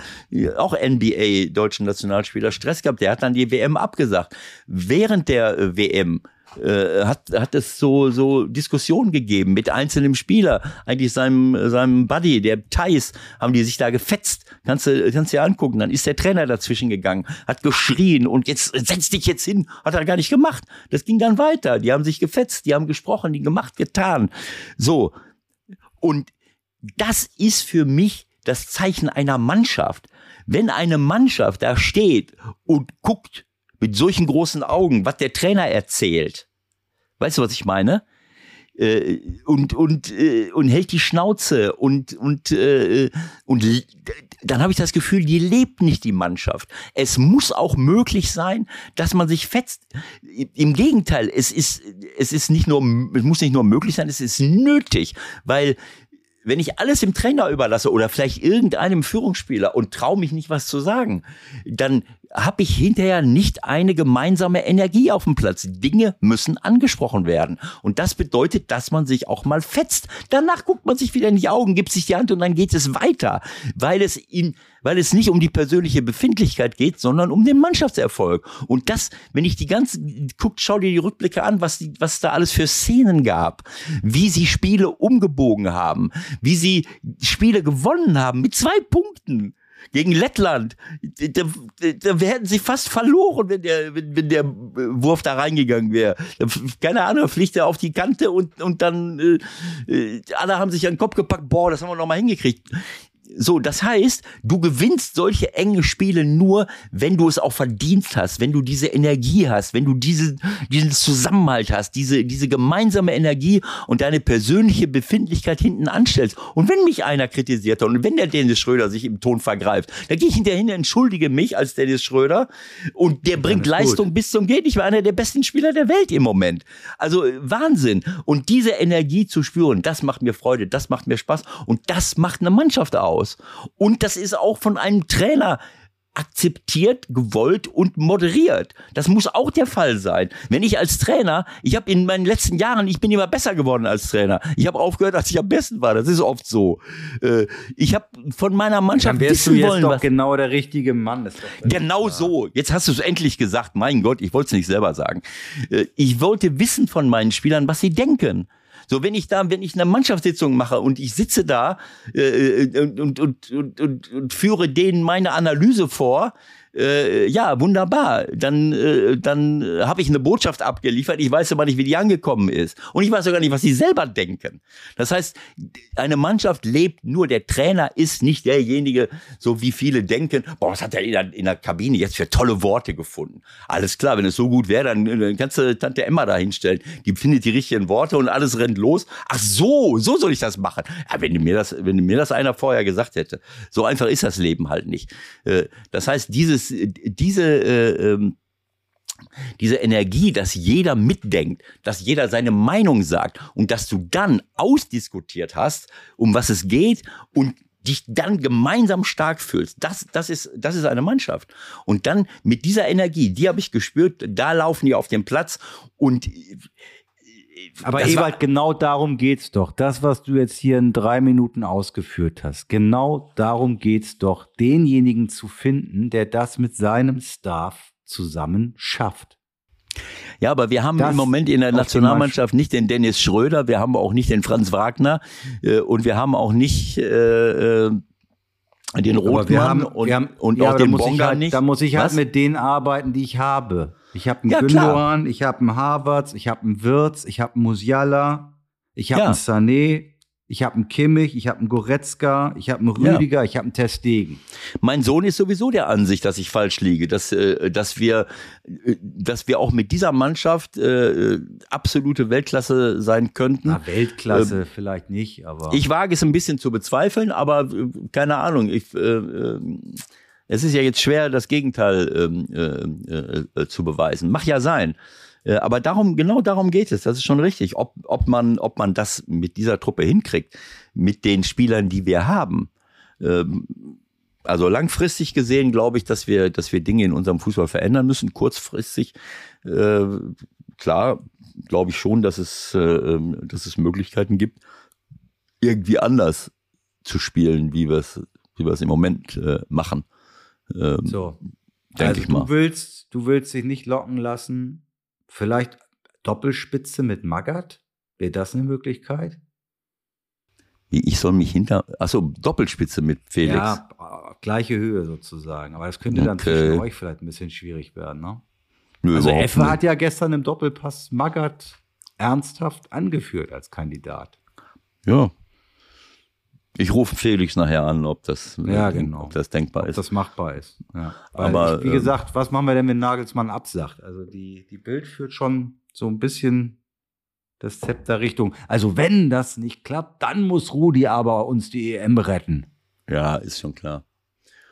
auch NBA deutschen Nationalspieler Stress gehabt. Der hat dann die WM abgesagt. Während der äh, WM äh, hat, hat es so, so Diskussionen gegeben mit einzelnen Spieler, eigentlich seinem, seinem Buddy, der Thais, haben die sich da gefetzt. Kannst du, kannst dir angucken. Dann ist der Trainer dazwischen gegangen, hat geschrien und jetzt setz dich jetzt hin. Hat er gar nicht gemacht. Das ging dann weiter. Die haben sich gefetzt, die haben gesprochen, die gemacht, getan. So. Und das ist für mich das Zeichen einer Mannschaft. Wenn eine Mannschaft da steht und guckt, mit solchen großen Augen, was der Trainer erzählt. Weißt du, was ich meine? Äh, und und äh, und hält die Schnauze und und äh, und dann habe ich das Gefühl, die lebt nicht die Mannschaft. Es muss auch möglich sein, dass man sich fetzt. Im Gegenteil, es ist es ist nicht nur es muss nicht nur möglich sein, es ist nötig, weil wenn ich alles dem Trainer überlasse oder vielleicht irgendeinem Führungsspieler und traue mich nicht was zu sagen, dann habe ich hinterher nicht eine gemeinsame Energie auf dem Platz. Dinge müssen angesprochen werden. Und das bedeutet, dass man sich auch mal fetzt. Danach guckt man sich wieder in die Augen, gibt sich die Hand und dann geht es weiter, weil es ihm, weil es nicht um die persönliche Befindlichkeit geht, sondern um den Mannschaftserfolg. Und das, wenn ich die ganze, guckt, schau dir die Rückblicke an, was, die, was da alles für Szenen gab, wie sie Spiele umgebogen haben, wie sie Spiele gewonnen haben mit zwei Punkten gegen Lettland. Da, da hätten sie fast verloren, wenn der, wenn, wenn der Wurf da reingegangen wäre. Keine Ahnung, fliegt er auf die Kante und, und dann äh, äh alle haben sich an den Kopf gepackt, boah, das haben wir noch mal hingekriegt. So, das heißt, du gewinnst solche enge Spiele nur, wenn du es auch verdient hast, wenn du diese Energie hast, wenn du diese, diesen Zusammenhalt hast, diese, diese gemeinsame Energie und deine persönliche Befindlichkeit hinten anstellst. Und wenn mich einer kritisiert hat und wenn der Dennis Schröder sich im Ton vergreift, dann gehe ich hinterher entschuldige mich als Dennis Schröder und der bringt Leistung gut. bis zum geht nicht mehr einer der besten Spieler der Welt im Moment. Also Wahnsinn. Und diese Energie zu spüren, das macht mir Freude, das macht mir Spaß und das macht eine Mannschaft aus aus. Und das ist auch von einem Trainer akzeptiert, gewollt und moderiert. Das muss auch der Fall sein. Wenn ich als Trainer, ich habe in meinen letzten Jahren, ich bin immer besser geworden als Trainer. Ich habe aufgehört, als ich am besten war. Das ist oft so. Äh, ich habe von meiner Mannschaft Dann wissen du jetzt wollen, doch genau der richtige Mann. Ist genau so. Jetzt hast du es endlich gesagt. Mein Gott, ich wollte es nicht selber sagen. Äh, ich wollte wissen von meinen Spielern, was sie denken. So, wenn ich da, wenn ich eine Mannschaftssitzung mache und ich sitze da äh, und, und, und, und, und, und führe denen meine Analyse vor, äh, ja, wunderbar. Dann, äh, dann habe ich eine Botschaft abgeliefert. Ich weiß aber nicht, wie die angekommen ist. Und ich weiß sogar nicht, was sie selber denken. Das heißt, eine Mannschaft lebt nur, der Trainer ist nicht derjenige, so wie viele denken, boah, was hat er in der, in der Kabine jetzt für tolle Worte gefunden. Alles klar, wenn es so gut wäre, dann, dann kannst du Tante Emma da hinstellen. Die findet die richtigen Worte und alles rennt los. Ach so, so soll ich das machen. Ja, wenn mir das, wenn mir das einer vorher gesagt hätte. So einfach ist das Leben halt nicht. Äh, das heißt, dieses, diese, äh, ähm, diese Energie, dass jeder mitdenkt, dass jeder seine Meinung sagt und dass du dann ausdiskutiert hast, um was es geht und dich dann gemeinsam stark fühlst. Das, das ist, das ist eine Mannschaft. Und dann mit dieser Energie, die habe ich gespürt, da laufen die auf dem Platz und aber Ewald, genau darum geht's doch. Das, was du jetzt hier in drei Minuten ausgeführt hast, genau darum geht's doch, denjenigen zu finden, der das mit seinem Staff zusammen schafft. Ja, aber wir haben das im Moment in der Nationalmannschaft nicht den Dennis Schröder, wir haben auch nicht den Franz Wagner äh, und wir haben auch nicht äh, äh den Rothmann haben, und, haben, und ja, auch den Bonga halt, nicht. Da muss ich halt Was? mit denen arbeiten, die ich habe. Ich habe einen ja, Gündogan, ich habe einen Harvards, ich habe einen Wirtz, ich habe einen Musiala, ich habe ja. einen Sané, ich habe einen Kimmich, ich habe einen Goretzka, ich habe einen Rüdiger, ja. ich habe einen Testegen. Mein Sohn ist sowieso der Ansicht, dass ich falsch liege, dass, äh, dass, wir, äh, dass wir auch mit dieser Mannschaft äh, absolute Weltklasse sein könnten. Na, Weltklasse äh, vielleicht nicht, aber. Ich wage es ein bisschen zu bezweifeln, aber äh, keine Ahnung. Ich, äh, es ist ja jetzt schwer, das Gegenteil ähm, äh, äh, zu beweisen. Mach ja sein. Äh, aber darum, genau darum geht es. Das ist schon richtig. Ob, ob, man, ob man das mit dieser Truppe hinkriegt, mit den Spielern, die wir haben. Ähm, also langfristig gesehen glaube ich, dass wir, dass wir Dinge in unserem Fußball verändern müssen. Kurzfristig, äh, klar, glaube ich schon, dass es, äh, ähm, dass es Möglichkeiten gibt, irgendwie anders zu spielen, wie wir es, wie wir es im Moment äh, machen. Ähm, so. Also ich mal. du willst, du willst dich nicht locken lassen. Vielleicht Doppelspitze mit Magat? Wäre das eine Möglichkeit? Ich soll mich hinter. Achso, Doppelspitze mit Felix. Ja, gleiche Höhe sozusagen. Aber das könnte dann okay. zwischen euch vielleicht ein bisschen schwierig werden, ne? Nö, also Effe hat ja gestern im Doppelpass Magat ernsthaft angeführt als Kandidat. Ja, ich rufe Felix nachher an, ob das, ja, genau. ob das denkbar ob ist. das machbar ist. Ja. Aber ich, wie ähm, gesagt, was machen wir denn, wenn Nagelsmann absagt? Also die, die Bild führt schon so ein bisschen das Zepter Richtung. Also wenn das nicht klappt, dann muss Rudi aber uns die EM retten. Ja, ist schon klar.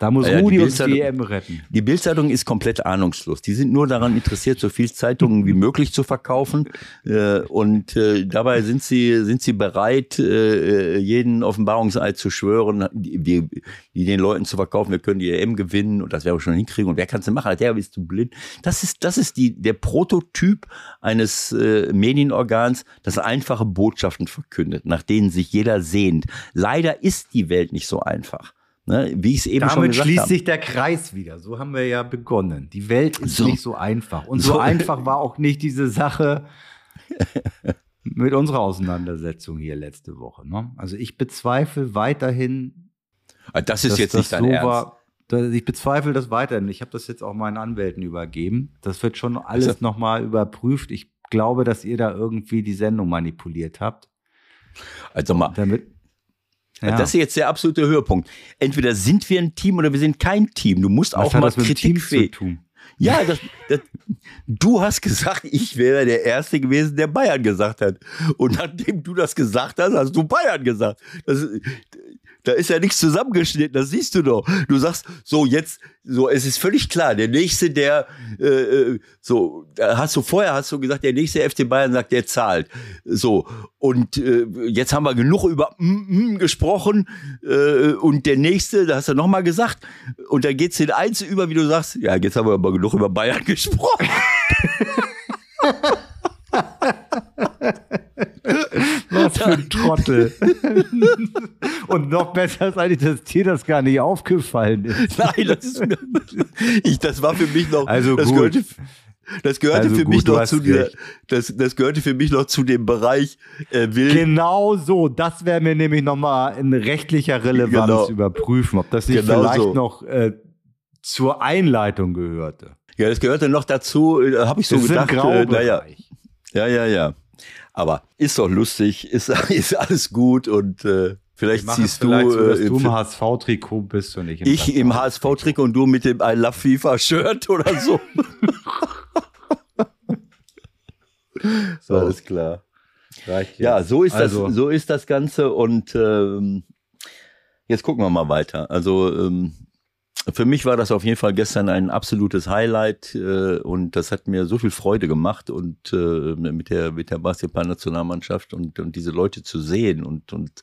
Da muss ja, Rudi uns die EM retten. Die Bildzeitung ist komplett ahnungslos. Die sind nur daran interessiert, so viel Zeitungen wie möglich zu verkaufen. Äh, und äh, dabei sind sie, sind sie bereit, äh, jeden Offenbarungseid zu schwören, die, die, die, den Leuten zu verkaufen, wir können die EM gewinnen und das werden wir schon hinkriegen. Und wer kann es denn machen? Der bist du blind. Das ist, das ist die, der Prototyp eines äh, Medienorgans, das einfache Botschaften verkündet, nach denen sich jeder sehnt. Leider ist die Welt nicht so einfach. Ne, wie ich es eben Damit schon gesagt habe. schließt sich der Kreis wieder. So haben wir ja begonnen. Die Welt ist so. nicht so einfach. Und so, so einfach war auch nicht diese Sache mit unserer Auseinandersetzung hier letzte Woche. Ne? Also ich bezweifle weiterhin. Ah, das ist jetzt nicht dein so Ernst. War, ich bezweifle das weiterhin. Ich habe das jetzt auch meinen Anwälten übergeben. Das wird schon alles also, nochmal überprüft. Ich glaube, dass ihr da irgendwie die Sendung manipuliert habt. Also mal, damit, ja. Das ist jetzt der absolute Höhepunkt. Entweder sind wir ein Team oder wir sind kein Team. Du musst Was auch mal kritikfähig. Ja, das, das, du hast gesagt, ich wäre der Erste gewesen, der Bayern gesagt hat. Und nachdem du das gesagt hast, hast du Bayern gesagt. Das, da ist ja nichts zusammengeschnitten, das siehst du doch. Du sagst, so jetzt, so es ist völlig klar, der nächste, der äh, äh so, da hast du vorher hast du gesagt, der nächste FC Bayern sagt, der zahlt. So und äh, jetzt haben wir genug über mm, mm gesprochen äh, und der nächste, da hast du nochmal gesagt und da geht's den eins über, wie du sagst, ja jetzt haben wir aber genug über Bayern gesprochen. Was für ein Trottel. Und noch besser ist eigentlich, dass dir das gar nicht aufgefallen ist. Nein, das, ist, ich, das war für mich noch. Also das gut. Gehörte, das gehörte also für gut, mich noch zu der, das, das gehörte für mich noch zu dem Bereich äh, will. Genau so, das wäre mir nämlich nochmal in rechtlicher Relevanz genau. überprüfen, ob das nicht genau vielleicht so. noch äh, zur Einleitung gehörte. Ja, das gehörte noch dazu, äh, habe ich so Das ist im gedacht. Äh, naja, ja, ja, ja. Aber ist doch lustig, ist, ist alles gut und äh, vielleicht ziehst du, so, dass äh, du im HSV-Trikot bist und ich im ich im HSV-Trikot und du mit dem I Love FIFA Shirt oder so. So. Alles klar. Reicht Ja, so ist also, das, so ist das Ganze und ähm, jetzt gucken wir mal weiter. Also ähm, für mich war das auf jeden Fall gestern ein absolutes Highlight äh, und das hat mir so viel Freude gemacht und äh, mit der mit der Basketballnationalmannschaft und und diese Leute zu sehen und und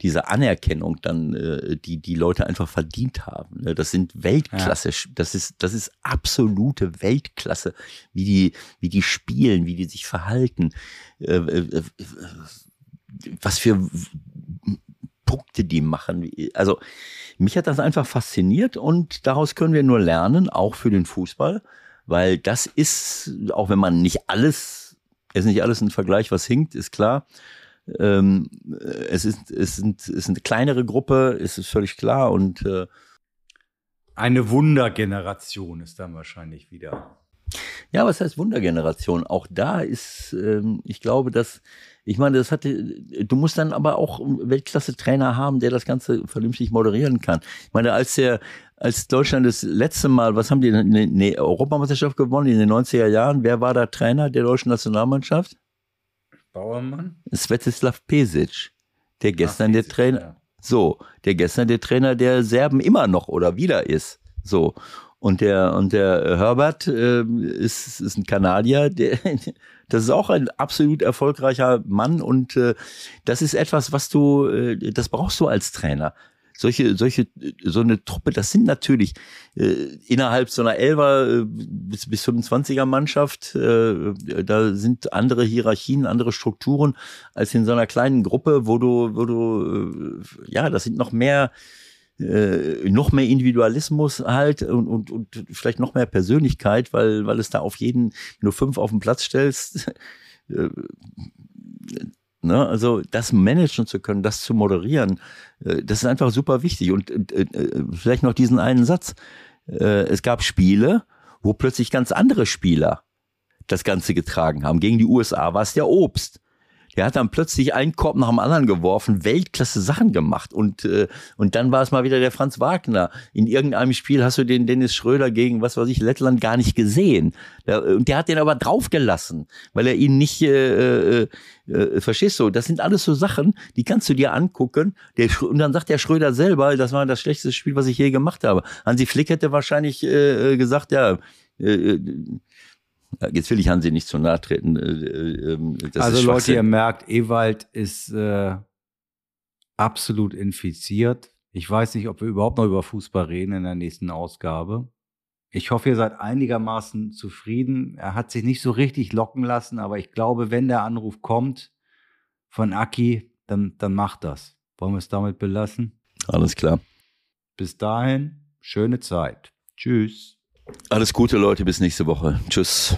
diese Anerkennung dann, äh, die die Leute einfach verdient haben. ne? Das sind Weltklasse, das ist das ist absolute Weltklasse, wie die wie die spielen, wie die sich verhalten, äh, äh, äh, was für Punkte die machen. Also mich hat das einfach fasziniert und daraus können wir nur lernen, auch für den Fußball, weil das ist, auch wenn man nicht alles, es ist nicht alles ein Vergleich, was hinkt, ist klar. Ähm, es ist, es sind, es ist eine kleinere Gruppe, es ist völlig klar und äh, eine Wundergeneration ist dann wahrscheinlich wieder. Ja, was heißt Wundergeneration? Auch da ist, ähm, ich glaube, dass, ich meine, das hatte, du musst dann aber auch Weltklasse-Trainer haben, der das Ganze vernünftig moderieren kann. Ich meine, als der, als Deutschland das letzte Mal, was haben die, eine, eine Europameisterschaft gewonnen in den 90er Jahren? Wer war da Trainer der deutschen Nationalmannschaft? Bauermann? Svetislav Pesic, der gestern Ach, der Pesic, Trainer, ja. so, der gestern der Trainer der Serben immer noch oder wieder ist. So. Und der, und der Herbert äh, ist, ist ein Kanadier, der, das ist auch ein absolut erfolgreicher Mann und äh, das ist etwas, was du, äh, das brauchst du als Trainer. Solche, solche, so eine Truppe, das sind natürlich äh, innerhalb so einer Elfer äh, bis, bis 25er Mannschaft, äh, da sind andere Hierarchien, andere Strukturen als in so einer kleinen Gruppe, wo du, wo du, äh, ja, das sind noch mehr, äh, noch mehr Individualismus halt und, und, und vielleicht noch mehr Persönlichkeit, weil, weil es da auf jeden, wenn du fünf auf den Platz stellst, äh, ne, also das managen zu können, das zu moderieren, äh, das ist einfach super wichtig. Und äh, vielleicht noch diesen einen Satz. Äh, es gab Spiele, wo plötzlich ganz andere Spieler das Ganze getragen haben. Gegen die USA war es der Obst. Der hat dann plötzlich einen Korb nach dem anderen geworfen, Weltklasse Sachen gemacht. Und, äh, und dann war es mal wieder der Franz Wagner. In irgendeinem Spiel hast du den Dennis Schröder gegen, was weiß ich, Lettland gar nicht gesehen. Und der hat den aber draufgelassen, weil er ihn nicht, äh, äh, äh, verstehst du, das sind alles so Sachen, die kannst du dir angucken. Der, und dann sagt der Schröder selber, das war das schlechteste Spiel, was ich je gemacht habe. Hansi Flick hätte wahrscheinlich äh, äh, gesagt, ja, äh, äh, Jetzt will ich Hansi nicht zu nahe treten. äh, äh, ähm, Das also Leute, ihr merkt, Ewald ist äh, absolut infiziert. Ich weiß nicht, ob wir überhaupt noch über Fußball reden in der nächsten Ausgabe. Ich hoffe, ihr seid einigermaßen zufrieden. Er hat sich nicht so richtig locken lassen, aber ich glaube, wenn der Anruf kommt von Aki, dann, dann macht das. Wollen wir es damit belassen? Alles klar. Bis dahin, schöne Zeit. Tschüss. Alles Gute, Leute. Bis nächste Woche. Tschüss.